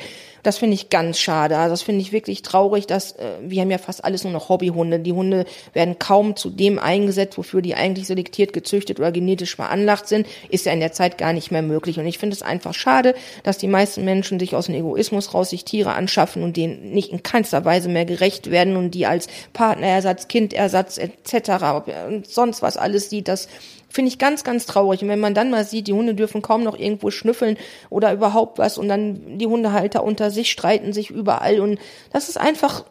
Das finde ich ganz schade. Also das finde ich wirklich traurig, dass äh, wir haben ja fast alles nur noch Hobbyhunde. Die Hunde werden kaum zu dem eingesetzt, wofür die eigentlich selektiert, gezüchtet oder genetisch veranlagt sind. Ist ja in der Zeit gar nicht mehr möglich. Und ich finde es einfach schade, dass die meisten Menschen sich aus dem Egoismus raus sich Tiere anschaffen und denen nicht in keinster Weise mehr gerecht werden und die als Partnerersatz, Kindersatz etc. und sonst was alles sieht, dass Finde ich ganz, ganz traurig. Und wenn man dann mal sieht, die Hunde dürfen kaum noch irgendwo schnüffeln oder überhaupt was und dann die Hundehalter unter sich streiten sich überall und das ist einfach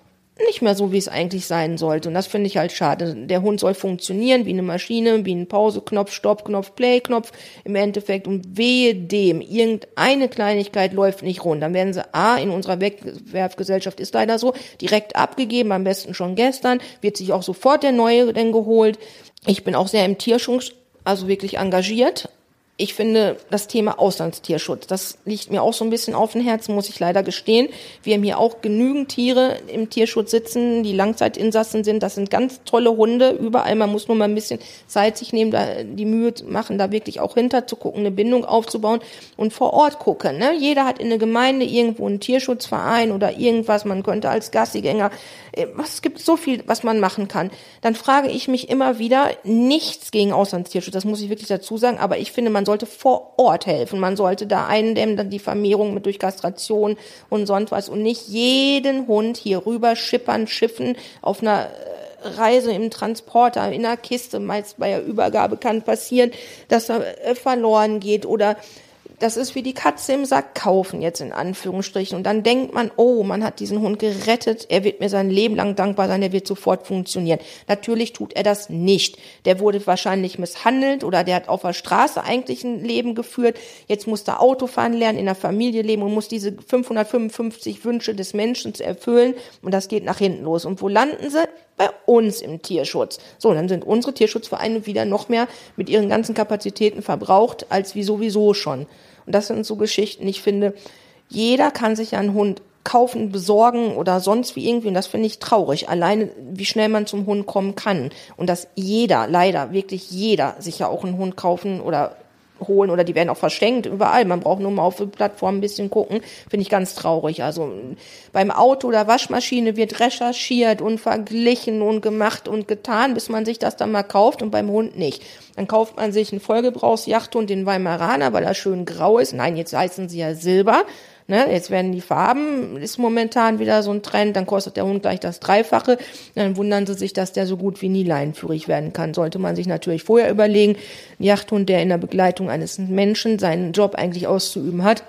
nicht mehr so, wie es eigentlich sein sollte. Und das finde ich halt schade. Der Hund soll funktionieren wie eine Maschine, wie ein Pauseknopf, Stoppknopf, Playknopf im Endeffekt. Und wehe dem, irgendeine Kleinigkeit läuft nicht rund. Dann werden sie A, in unserer Wegwerfgesellschaft ist leider so, direkt abgegeben, am besten schon gestern, wird sich auch sofort der neue denn geholt. Ich bin auch sehr im Tierschutz also wirklich engagiert. Ich finde das Thema Auslandstierschutz, das liegt mir auch so ein bisschen auf dem Herzen, muss ich leider gestehen. Wir haben hier auch genügend Tiere im Tierschutz sitzen, die Langzeitinsassen sind. Das sind ganz tolle Hunde überall. Man muss nur mal ein bisschen Zeit sich nehmen, da die Mühe machen, da wirklich auch hinter zu gucken, eine Bindung aufzubauen und vor Ort gucken. Ne? Jeder hat in der Gemeinde irgendwo einen Tierschutzverein oder irgendwas. Man könnte als Gassigänger es gibt so viel, was man machen kann. Dann frage ich mich immer wieder, nichts gegen Auslandstierschutz, das muss ich wirklich dazu sagen, aber ich finde, man sollte vor Ort helfen. Man sollte da eindämmen, dann die Vermehrung mit durch Kastration und sonst was und nicht jeden Hund hier rüber schippern, schiffen auf einer äh, Reise im Transporter, in einer Kiste, meist bei der Übergabe kann passieren, dass er äh, verloren geht oder das ist wie die Katze im Sack kaufen, jetzt in Anführungsstrichen. Und dann denkt man, oh, man hat diesen Hund gerettet, er wird mir sein Leben lang dankbar sein, er wird sofort funktionieren. Natürlich tut er das nicht. Der wurde wahrscheinlich misshandelt oder der hat auf der Straße eigentlich ein Leben geführt. Jetzt muss er Autofahren lernen, in der Familie leben und muss diese 555 Wünsche des Menschen erfüllen. Und das geht nach hinten los. Und wo landen sie? bei uns im Tierschutz. So, dann sind unsere Tierschutzvereine wieder noch mehr mit ihren ganzen Kapazitäten verbraucht, als wie sowieso schon. Und das sind so Geschichten, ich finde, jeder kann sich einen Hund kaufen, besorgen oder sonst wie irgendwie. Und das finde ich traurig. Alleine, wie schnell man zum Hund kommen kann. Und dass jeder, leider, wirklich jeder sich ja auch einen Hund kaufen oder holen oder die werden auch verschenkt überall. Man braucht nur mal auf der Plattform ein bisschen gucken. Finde ich ganz traurig. Also beim Auto oder Waschmaschine wird recherchiert und verglichen und gemacht und getan, bis man sich das dann mal kauft und beim Hund nicht. Dann kauft man sich einen Vollgebrauchsjachthund, den Weimaraner, weil er schön grau ist. Nein, jetzt heißen sie ja Silber. Ne, jetzt werden die Farben, ist momentan wieder so ein Trend, dann kostet der Hund gleich das Dreifache. Dann wundern sie sich, dass der so gut wie nie leinenführig werden kann. Sollte man sich natürlich vorher überlegen, ein Jagdhund, der in der Begleitung eines Menschen seinen Job eigentlich auszuüben hat,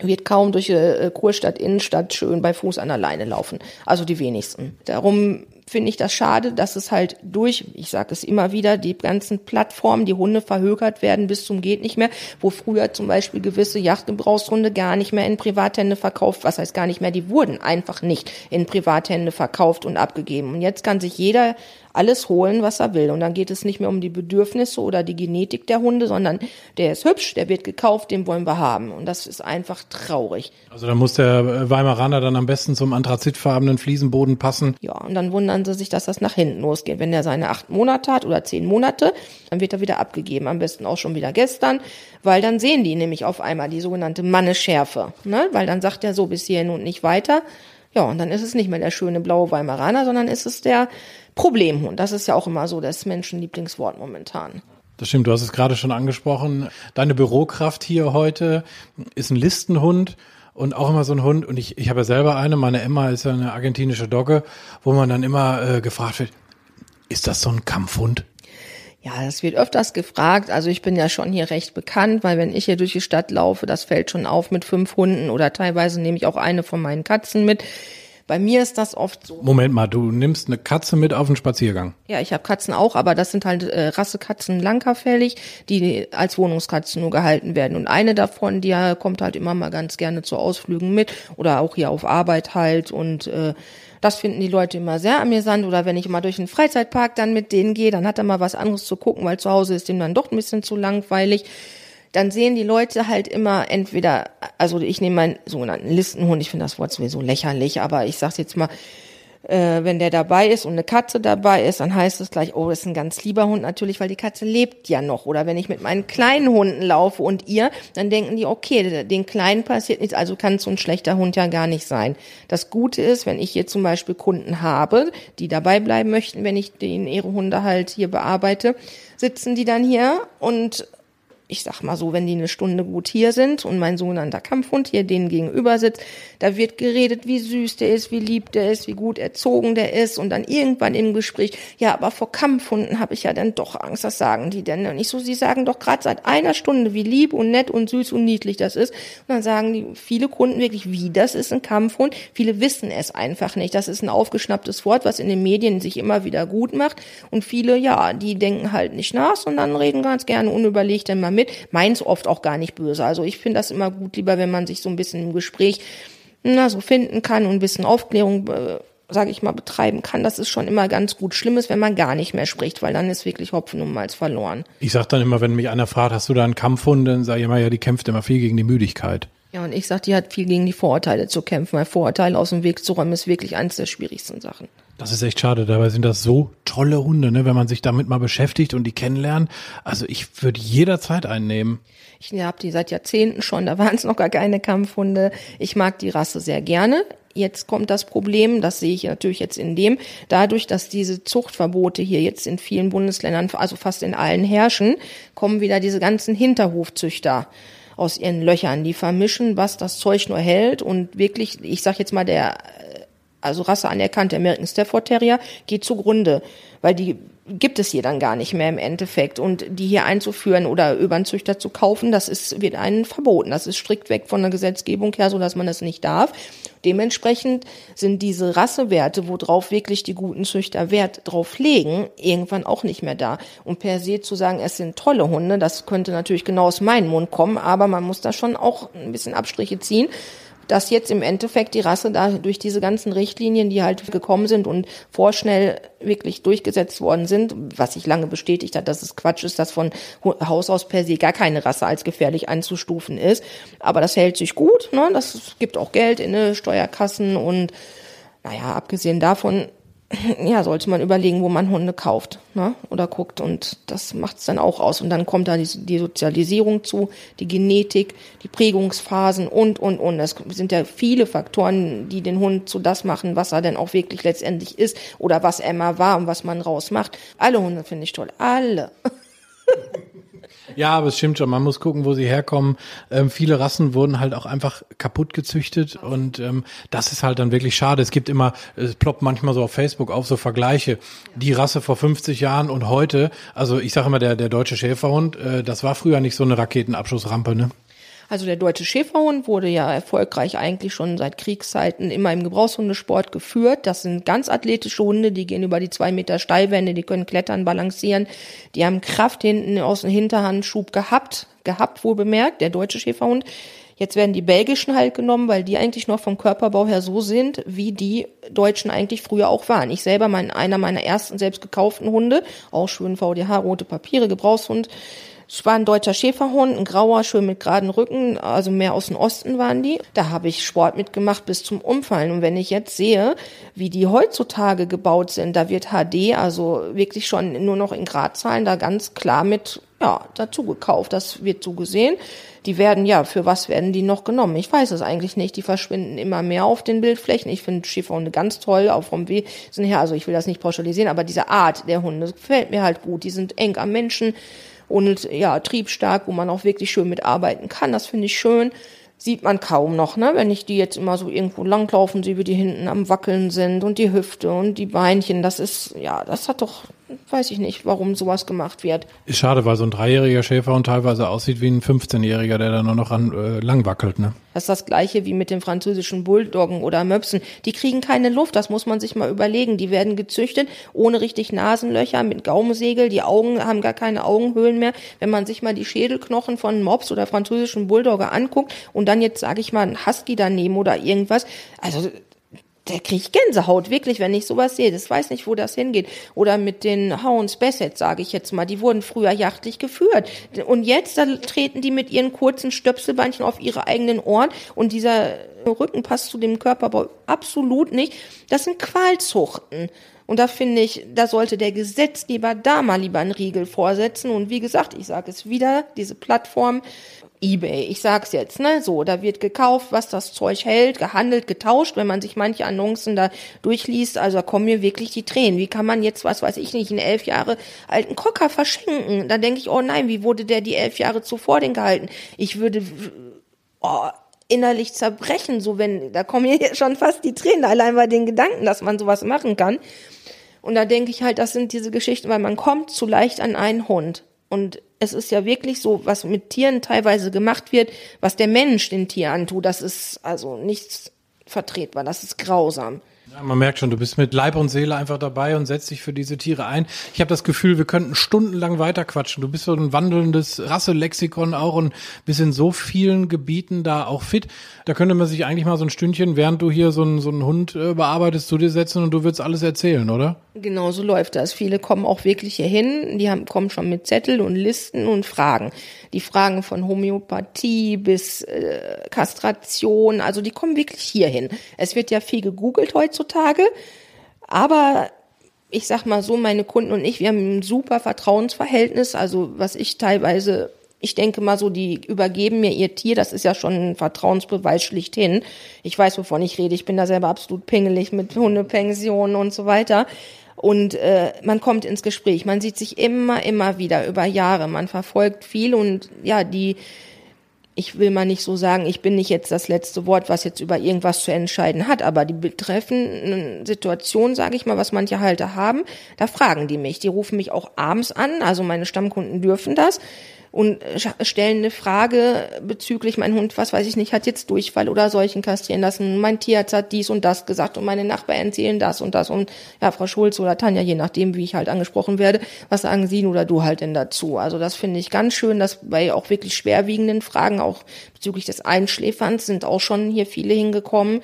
wird kaum durch äh, Kurstadt, Innenstadt schön bei Fuß an der Leine laufen. Also die wenigsten. Darum finde ich das schade, dass es halt durch, ich sage es immer wieder, die ganzen Plattformen, die Hunde verhökert werden bis zum geht nicht mehr, wo früher zum Beispiel gewisse Yachtgebrauchshunde gar nicht mehr in Privathände verkauft, was heißt gar nicht mehr, die wurden einfach nicht in Privathände verkauft und abgegeben. Und jetzt kann sich jeder alles holen, was er will. Und dann geht es nicht mehr um die Bedürfnisse oder die Genetik der Hunde, sondern der ist hübsch, der wird gekauft, den wollen wir haben. Und das ist einfach traurig. Also da muss der Weimaraner dann am besten zum anthrazitfarbenen Fliesenboden passen. Ja, und dann wundern sie sich, dass das nach hinten losgeht. Wenn er seine acht Monate hat oder zehn Monate, dann wird er wieder abgegeben. Am besten auch schon wieder gestern, weil dann sehen die nämlich auf einmal die sogenannte Manneschärfe. Ne? Weil dann sagt er so bis hierhin und nicht weiter. Ja, und dann ist es nicht mehr der schöne blaue Weimaraner, sondern ist es der Problemhund. Das ist ja auch immer so das Menschenlieblingswort momentan. Das stimmt, du hast es gerade schon angesprochen. Deine Bürokraft hier heute ist ein Listenhund und auch immer so ein Hund. Und ich, ich habe ja selber eine, meine Emma ist ja eine argentinische Dogge, wo man dann immer äh, gefragt wird, ist das so ein Kampfhund? Ja, das wird öfters gefragt. Also ich bin ja schon hier recht bekannt, weil wenn ich hier durch die Stadt laufe, das fällt schon auf mit fünf Hunden oder teilweise nehme ich auch eine von meinen Katzen mit. Bei mir ist das oft so. Moment mal, du nimmst eine Katze mit auf den Spaziergang. Ja, ich habe Katzen auch, aber das sind halt äh, Rassekatzen langhaarfällig, die als Wohnungskatzen nur gehalten werden. Und eine davon, die kommt halt immer mal ganz gerne zu Ausflügen mit oder auch hier auf Arbeit halt und äh, das finden die Leute immer sehr amüsant. Oder wenn ich mal durch einen Freizeitpark dann mit denen gehe, dann hat er mal was anderes zu gucken, weil zu Hause ist dem dann doch ein bisschen zu langweilig. Dann sehen die Leute halt immer entweder, also ich nehme meinen sogenannten Listenhund, ich finde das Wort sowieso lächerlich, aber ich sag's jetzt mal, äh, wenn der dabei ist und eine Katze dabei ist, dann heißt es gleich, oh, das ist ein ganz lieber Hund natürlich, weil die Katze lebt ja noch. Oder wenn ich mit meinen kleinen Hunden laufe und ihr, dann denken die, okay, den Kleinen passiert nichts, also kann so ein schlechter Hund ja gar nicht sein. Das Gute ist, wenn ich hier zum Beispiel Kunden habe, die dabei bleiben möchten, wenn ich den ihre Hunde halt hier bearbeite, sitzen die dann hier und ich sag mal so, wenn die eine Stunde gut hier sind und mein sogenannter Kampfhund hier denen gegenüber sitzt, da wird geredet, wie süß der ist, wie lieb der ist, wie gut erzogen der ist und dann irgendwann im Gespräch, ja, aber vor Kampfhunden habe ich ja dann doch Angst, das sagen die denn? Und ich so, sie sagen doch gerade seit einer Stunde, wie lieb und nett und süß und niedlich das ist. Und dann sagen die viele Kunden wirklich, wie das ist ein Kampfhund, viele wissen es einfach nicht, das ist ein aufgeschnapptes Wort, was in den Medien sich immer wieder gut macht. Und viele, ja, die denken halt nicht nach, sondern reden ganz gerne unüberlegt dann mal mit mit, meins oft auch gar nicht böse. Also ich finde das immer gut, lieber wenn man sich so ein bisschen im Gespräch na, so finden kann und ein bisschen Aufklärung äh, sage ich mal, betreiben kann, das ist schon immer ganz gut. Schlimm ist, wenn man gar nicht mehr spricht, weil dann ist wirklich Hopfen und Malz verloren. Ich sage dann immer, wenn mich einer fragt, hast du da einen Kampfhund, dann sage ich immer, ja, die kämpft immer viel gegen die Müdigkeit. Ja, und ich sage, die hat viel gegen die Vorurteile zu kämpfen, weil Vorurteile aus dem Weg zu räumen ist wirklich eines der schwierigsten Sachen. Das ist echt schade. Dabei sind das so tolle Hunde, ne, wenn man sich damit mal beschäftigt und die kennenlernt. Also ich würde jederzeit einen nehmen. Ich habe die seit Jahrzehnten schon, da waren es noch gar keine Kampfhunde. Ich mag die Rasse sehr gerne. Jetzt kommt das Problem, das sehe ich natürlich jetzt in dem, dadurch, dass diese Zuchtverbote hier jetzt in vielen Bundesländern, also fast in allen herrschen, kommen wieder diese ganzen Hinterhofzüchter aus ihren Löchern. Die vermischen, was das Zeug nur hält und wirklich, ich sag jetzt mal, der also Rasse anerkannte American Stafford Terrier, geht zugrunde, weil die gibt es hier dann gar nicht mehr im Endeffekt. Und die hier einzuführen oder über einen Züchter zu kaufen, das ist, wird einen verboten. Das ist strikt weg von der Gesetzgebung her, so dass man das nicht darf. Dementsprechend sind diese Rassewerte, worauf wirklich die guten Züchter Wert drauf legen, irgendwann auch nicht mehr da. Und per se zu sagen, es sind tolle Hunde, das könnte natürlich genau aus meinem Mund kommen, aber man muss da schon auch ein bisschen Abstriche ziehen dass jetzt im Endeffekt die Rasse da durch diese ganzen Richtlinien, die halt gekommen sind und vorschnell wirklich durchgesetzt worden sind, was sich lange bestätigt hat, dass es Quatsch ist, dass von Haus aus per se gar keine Rasse als gefährlich einzustufen ist. Aber das hält sich gut, ne? Das gibt auch Geld in eine Steuerkassen und naja, abgesehen davon ja, sollte man überlegen, wo man Hunde kauft ne? oder guckt. Und das macht es dann auch aus. Und dann kommt da die, die, Sozialisierung zu, die Genetik, die Prägungsphasen und, und, und. Es sind ja viele Faktoren, die den Hund zu das machen, was er denn auch wirklich letztendlich ist oder was mal war und was man rausmacht. Alle Hunde finde ich toll. Alle. Ja, aber es stimmt schon. Man muss gucken, wo sie herkommen. Ähm, viele Rassen wurden halt auch einfach kaputt gezüchtet und ähm, das ist halt dann wirklich schade. Es gibt immer, es ploppt manchmal so auf Facebook auf so Vergleiche. Die Rasse vor 50 Jahren und heute. Also ich sage immer, der der deutsche Schäferhund, äh, das war früher nicht so eine Raketenabschussrampe, ne? Also der deutsche Schäferhund wurde ja erfolgreich eigentlich schon seit Kriegszeiten immer im Gebrauchshundesport geführt. Das sind ganz athletische Hunde, die gehen über die zwei Meter Steilwände, die können klettern, balancieren. Die haben Kraft hinten aus dem Hinterhandschub gehabt, gehabt wohl bemerkt, der deutsche Schäferhund. Jetzt werden die belgischen halt genommen, weil die eigentlich noch vom Körperbau her so sind, wie die Deutschen eigentlich früher auch waren. Ich selber, mein, einer meiner ersten selbst gekauften Hunde, auch schön VDH, rote Papiere, Gebrauchshund, es war ein deutscher Schäferhund, ein grauer, schön mit geraden Rücken, also mehr aus dem Osten waren die. Da habe ich Sport mitgemacht bis zum Umfallen. Und wenn ich jetzt sehe, wie die heutzutage gebaut sind, da wird HD, also wirklich schon nur noch in Gradzahlen, da ganz klar mit ja, dazu gekauft. Das wird so gesehen. Die werden, ja, für was werden die noch genommen? Ich weiß es eigentlich nicht. Die verschwinden immer mehr auf den Bildflächen. Ich finde Schäferhunde ganz toll, auch vom Wesen her. Also ich will das nicht pauschalisieren, aber diese Art der Hunde gefällt mir halt gut. Die sind eng am Menschen und ja, triebstark, wo man auch wirklich schön mitarbeiten kann. Das finde ich schön. Sieht man kaum noch, ne? Wenn ich die jetzt immer so irgendwo langlaufen sehe, wie die hinten am Wackeln sind und die Hüfte und die Beinchen, das ist, ja, das hat doch weiß ich nicht, warum sowas gemacht wird. Ist schade, weil so ein dreijähriger Schäfer und teilweise aussieht wie ein 15-jähriger, der da nur noch an äh, lang wackelt, ne? Das ist das gleiche wie mit den französischen Bulldoggen oder Möpsen. Die kriegen keine Luft, das muss man sich mal überlegen. Die werden gezüchtet ohne richtig Nasenlöcher, mit Gaumensegel, die Augen haben gar keine Augenhöhlen mehr. Wenn man sich mal die Schädelknochen von Mops oder französischen Bulldogger anguckt und dann jetzt, sage ich mal, ein Husky daneben oder irgendwas, also der kriegt Gänsehaut, wirklich, wenn ich sowas sehe. Das weiß nicht, wo das hingeht. Oder mit den Hounds Bassett, sage ich jetzt mal. Die wurden früher jachtlich geführt. Und jetzt, da treten die mit ihren kurzen Stöpselbeinchen auf ihre eigenen Ohren. Und dieser Rücken passt zu dem Körperbau absolut nicht. Das sind Qualzuchten. Und da finde ich, da sollte der Gesetzgeber da mal lieber einen Riegel vorsetzen. Und wie gesagt, ich sage es wieder, diese Plattform eBay. Ich sag's jetzt, ne? So, da wird gekauft, was das Zeug hält, gehandelt, getauscht. Wenn man sich manche Annoncen da durchliest, also da kommen mir wirklich die Tränen. Wie kann man jetzt, was weiß ich nicht, einen elf Jahre alten Cocker verschenken? Da denke ich, oh nein, wie wurde der die elf Jahre zuvor denn gehalten? Ich würde, oh, innerlich zerbrechen, so wenn, da kommen mir schon fast die Tränen, allein bei den Gedanken, dass man sowas machen kann. Und da denke ich halt, das sind diese Geschichten, weil man kommt zu leicht an einen Hund. Und es ist ja wirklich so, was mit Tieren teilweise gemacht wird, was der Mensch den Tier antut, das ist also nichts vertretbar, das ist grausam. Ja, man merkt schon, du bist mit Leib und Seele einfach dabei und setzt dich für diese Tiere ein. Ich habe das Gefühl, wir könnten stundenlang weiterquatschen. Du bist so ein wandelndes Rasselexikon auch und bist in so vielen Gebieten da auch fit. Da könnte man sich eigentlich mal so ein Stündchen, während du hier so einen, so einen Hund äh, bearbeitest, zu dir setzen und du würdest alles erzählen, oder? Genau so läuft das. Viele kommen auch wirklich hier hin, die haben, kommen schon mit Zettel und Listen und Fragen. Die Fragen von Homöopathie bis äh, Kastration, also die kommen wirklich hier hin. Es wird ja viel gegoogelt heutzutage, aber ich sag mal so, meine Kunden und ich, wir haben ein super Vertrauensverhältnis, also was ich teilweise ich denke mal so, die übergeben mir ihr Tier, das ist ja schon ein Vertrauensbeweis schlichthin. Ich weiß, wovon ich rede, ich bin da selber absolut pingelig mit Hundepensionen und so weiter. Und äh, man kommt ins Gespräch, man sieht sich immer, immer wieder über Jahre, man verfolgt viel und ja, die, ich will mal nicht so sagen, ich bin nicht jetzt das letzte Wort, was jetzt über irgendwas zu entscheiden hat, aber die betreffenden Situationen, sage ich mal, was manche Halter haben, da fragen die mich. Die rufen mich auch abends an, also meine Stammkunden dürfen das und stellen eine Frage bezüglich mein Hund, was weiß ich nicht, hat jetzt Durchfall oder solchen kastrieren lassen. Mein Tierarzt hat dies und das gesagt und meine Nachbarn erzählen das und das und ja, Frau Schulz oder Tanja, je nachdem, wie ich halt angesprochen werde, was sagen Sie oder du halt denn dazu? Also das finde ich ganz schön, dass bei auch wirklich schwerwiegenden Fragen, auch bezüglich des Einschläferns, sind auch schon hier viele hingekommen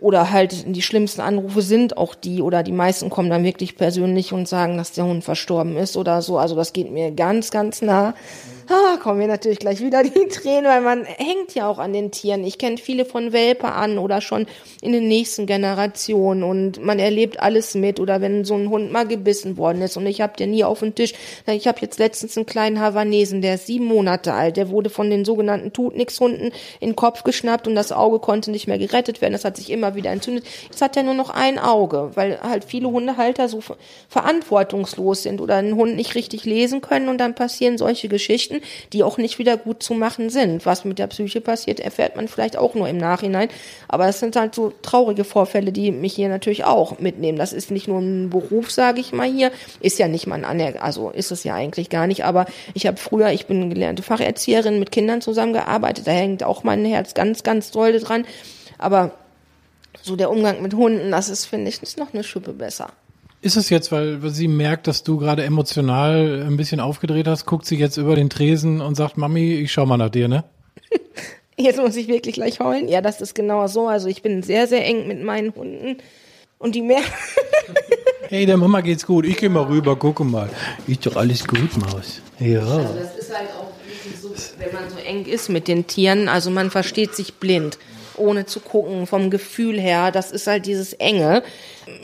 oder halt die schlimmsten Anrufe sind auch die oder die meisten kommen dann wirklich persönlich und sagen, dass der Hund verstorben ist oder so. Also das geht mir ganz, ganz nah ah, kommen mir natürlich gleich wieder die Tränen, weil man hängt ja auch an den Tieren. Ich kenne viele von Welpe an oder schon in den nächsten Generationen und man erlebt alles mit. Oder wenn so ein Hund mal gebissen worden ist und ich habe den nie auf den Tisch. Ich habe jetzt letztens einen kleinen Havanesen, der ist sieben Monate alt. Der wurde von den sogenannten Tutnix-Hunden in den Kopf geschnappt und das Auge konnte nicht mehr gerettet werden. Das hat sich immer wieder entzündet. Jetzt hat er nur noch ein Auge, weil halt viele Hundehalter so verantwortungslos sind oder einen Hund nicht richtig lesen können und dann passieren solche Geschichten die auch nicht wieder gut zu machen sind. Was mit der Psyche passiert, erfährt man vielleicht auch nur im Nachhinein. Aber das sind halt so traurige Vorfälle, die mich hier natürlich auch mitnehmen. Das ist nicht nur ein Beruf, sage ich mal hier, ist ja nicht mal ein Aner also ist es ja eigentlich gar nicht. Aber ich habe früher, ich bin gelernte Facherzieherin, mit Kindern zusammengearbeitet. Da hängt auch mein Herz ganz, ganz doll dran. Aber so der Umgang mit Hunden, das ist, finde ich, ist noch eine Schippe besser. Ist es jetzt, weil sie merkt, dass du gerade emotional ein bisschen aufgedreht hast, guckt sie jetzt über den Tresen und sagt, Mami, ich schau mal nach dir, ne? Jetzt muss ich wirklich gleich heulen. Ja, das ist genau so. Also ich bin sehr, sehr eng mit meinen Hunden. Und die mehr. hey, der Mama geht's gut. Ich gehe mal rüber, gucke mal. Ist doch alles gut, Maus. Ja. Also das ist halt auch so, wenn man so eng ist mit den Tieren. Also man versteht sich blind ohne zu gucken, vom Gefühl her. Das ist halt dieses Enge.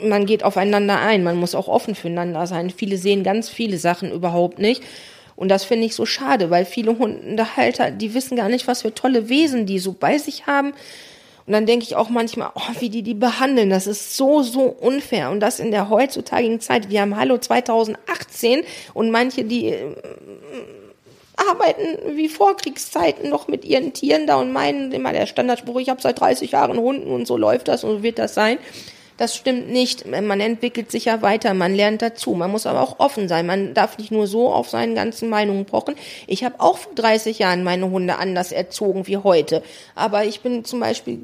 Man geht aufeinander ein, man muss auch offen füreinander sein. Viele sehen ganz viele Sachen überhaupt nicht. Und das finde ich so schade, weil viele Hundehalter, die wissen gar nicht, was für tolle Wesen die so bei sich haben. Und dann denke ich auch manchmal, oh, wie die die behandeln, das ist so, so unfair. Und das in der heutzutage Zeit. Wir haben Hallo 2018 und manche, die arbeiten wie Vorkriegszeiten noch mit ihren Tieren da und meinen immer der Standardspruch, ich habe seit 30 Jahren Hunden und so läuft das und so wird das sein. Das stimmt nicht. Man entwickelt sich ja weiter, man lernt dazu. Man muss aber auch offen sein. Man darf nicht nur so auf seinen ganzen Meinungen pochen. Ich habe auch vor 30 Jahren meine Hunde anders erzogen wie heute. Aber ich bin zum Beispiel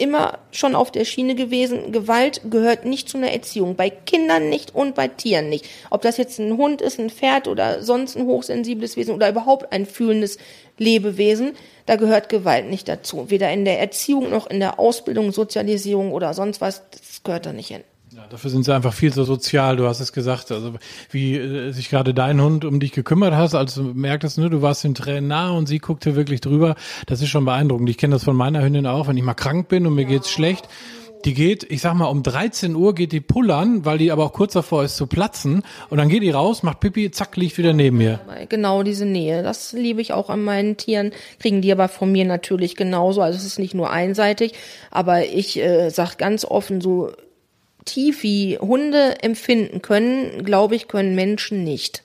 immer schon auf der Schiene gewesen, Gewalt gehört nicht zu einer Erziehung. Bei Kindern nicht und bei Tieren nicht. Ob das jetzt ein Hund ist, ein Pferd oder sonst ein hochsensibles Wesen oder überhaupt ein fühlendes Lebewesen, da gehört Gewalt nicht dazu. Weder in der Erziehung noch in der Ausbildung, Sozialisierung oder sonst was, das gehört da nicht hin. Ja, dafür sind sie einfach viel zu sozial. Du hast es gesagt, also wie äh, sich gerade dein Hund um dich gekümmert hast, als du merktest, ne, du warst den Tränen nah und sie guckte wirklich drüber. Das ist schon beeindruckend. Ich kenne das von meiner Hündin auch, wenn ich mal krank bin und mir geht's schlecht. Die geht, ich sag mal, um 13 Uhr geht die pullern, weil die aber auch kurz davor ist zu platzen. Und dann geht die raus, macht Pipi, zack, liegt wieder neben mir. Genau diese Nähe. Das liebe ich auch an meinen Tieren. Kriegen die aber von mir natürlich genauso. Also es ist nicht nur einseitig. Aber ich äh, sag ganz offen so, tief wie Hunde empfinden können, glaube ich, können Menschen nicht.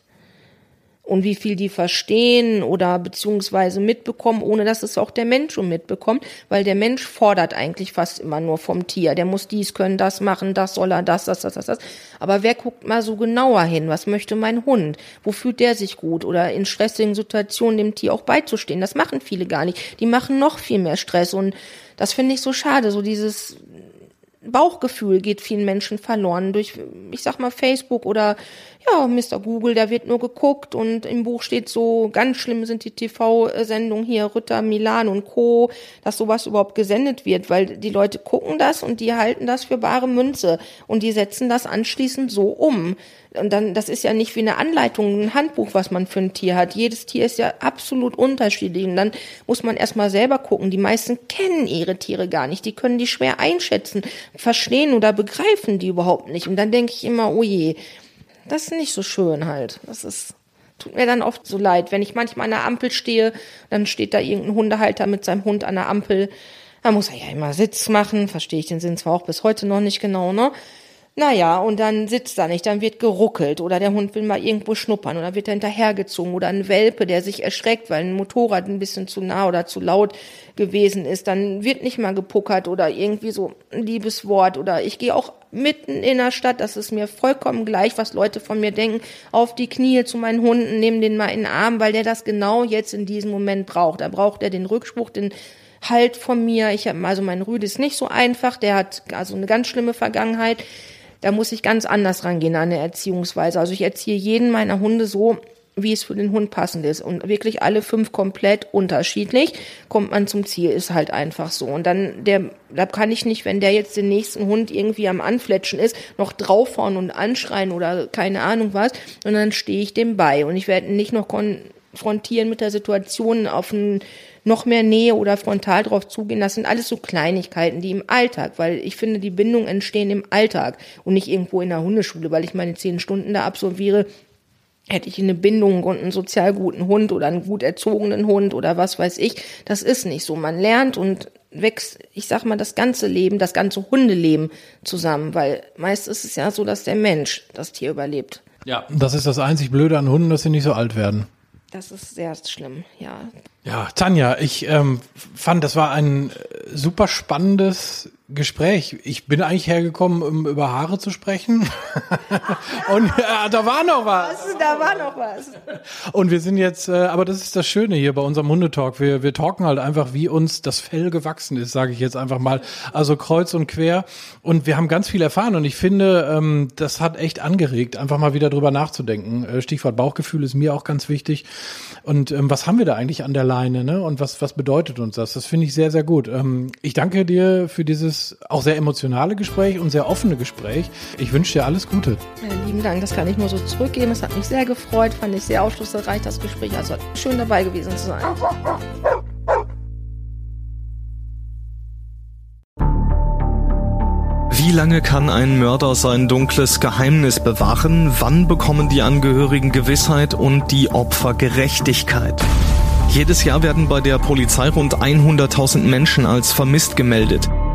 Und wie viel die verstehen oder beziehungsweise mitbekommen, ohne dass es auch der Mensch schon mitbekommt, weil der Mensch fordert eigentlich fast immer nur vom Tier. Der muss dies können, das machen, das soll er, das, das, das, das, das. Aber wer guckt mal so genauer hin? Was möchte mein Hund? Wo fühlt der sich gut? Oder in stressigen Situationen dem Tier auch beizustehen? Das machen viele gar nicht. Die machen noch viel mehr Stress und das finde ich so schade, so dieses, Bauchgefühl geht vielen Menschen verloren durch, ich sag mal, Facebook oder ja, Mr. Google, da wird nur geguckt und im Buch steht so, ganz schlimm sind die TV-Sendungen hier, Rütter, Milan und Co., dass sowas überhaupt gesendet wird, weil die Leute gucken das und die halten das für bare Münze und die setzen das anschließend so um. Und dann, das ist ja nicht wie eine Anleitung, ein Handbuch, was man für ein Tier hat. Jedes Tier ist ja absolut unterschiedlich. Und dann muss man erstmal selber gucken. Die meisten kennen ihre Tiere gar nicht. Die können die schwer einschätzen, verstehen oder begreifen die überhaupt nicht. Und dann denke ich immer, oh je, das ist nicht so schön halt. Das ist, tut mir dann oft so leid. Wenn ich manchmal an der Ampel stehe, dann steht da irgendein Hundehalter mit seinem Hund an der Ampel. Da muss er ja immer Sitz machen. Verstehe ich den Sinn zwar auch bis heute noch nicht genau, ne? Naja, und dann sitzt er nicht, dann wird geruckelt oder der Hund will mal irgendwo schnuppern oder wird er hinterhergezogen oder ein Welpe, der sich erschreckt, weil ein Motorrad ein bisschen zu nah oder zu laut gewesen ist, dann wird nicht mal gepuckert oder irgendwie so ein liebes Wort oder ich gehe auch mitten in der Stadt, das ist mir vollkommen gleich, was Leute von mir denken, auf die Knie zu meinen Hunden, nehmen den mal in den Arm, weil der das genau jetzt in diesem Moment braucht. Da braucht er den Rückspruch, den Halt von mir. Ich habe also mein Rüde ist nicht so einfach, der hat also eine ganz schlimme Vergangenheit. Da muss ich ganz anders rangehen an der Erziehungsweise. Also ich erziehe jeden meiner Hunde so, wie es für den Hund passend ist. Und wirklich alle fünf komplett unterschiedlich, kommt man zum Ziel, ist halt einfach so. Und dann, der, da kann ich nicht, wenn der jetzt den nächsten Hund irgendwie am Anfletschen ist, noch draufhauen und anschreien oder keine Ahnung was. Und dann stehe ich dem bei. Und ich werde nicht noch konfrontieren mit der Situation auf ein noch mehr Nähe oder frontal drauf zugehen. Das sind alles so Kleinigkeiten, die im Alltag, weil ich finde, die Bindungen entstehen im Alltag und nicht irgendwo in der Hundeschule, weil ich meine zehn Stunden da absolviere, hätte ich eine Bindung und einen sozial guten Hund oder einen gut erzogenen Hund oder was weiß ich. Das ist nicht so. Man lernt und wächst, ich sag mal, das ganze Leben, das ganze Hundeleben zusammen, weil meist ist es ja so, dass der Mensch das Tier überlebt. Ja, das ist das einzig Blöde an Hunden, dass sie nicht so alt werden. Das ist sehr schlimm, ja. Ja, Tanja, ich ähm, fand, das war ein äh, super spannendes Gespräch. Ich bin eigentlich hergekommen, um über Haare zu sprechen. Und ja, da war noch was. was. Da war noch was. Und wir sind jetzt, äh, aber das ist das Schöne hier bei unserem Hundetalk. Wir, wir talken halt einfach, wie uns das Fell gewachsen ist, sage ich jetzt einfach mal. Also kreuz und quer. Und wir haben ganz viel erfahren. Und ich finde, ähm, das hat echt angeregt, einfach mal wieder drüber nachzudenken. Äh, Stichwort Bauchgefühl ist mir auch ganz wichtig. Und ähm, was haben wir da eigentlich an der Leine? Ne? Und was, was bedeutet uns das? Das finde ich sehr, sehr gut. Ähm, ich danke dir für dieses dieses auch sehr emotionale Gespräch und sehr offene Gespräch. Ich wünsche dir alles Gute. Ja, lieben Dank, das kann ich nur so zurückgeben. Es hat mich sehr gefreut, fand ich sehr aufschlussreich, das Gespräch. Also schön dabei gewesen zu sein. Wie lange kann ein Mörder sein dunkles Geheimnis bewahren? Wann bekommen die Angehörigen Gewissheit und die Opfer Gerechtigkeit? Jedes Jahr werden bei der Polizei rund 100.000 Menschen als vermisst gemeldet.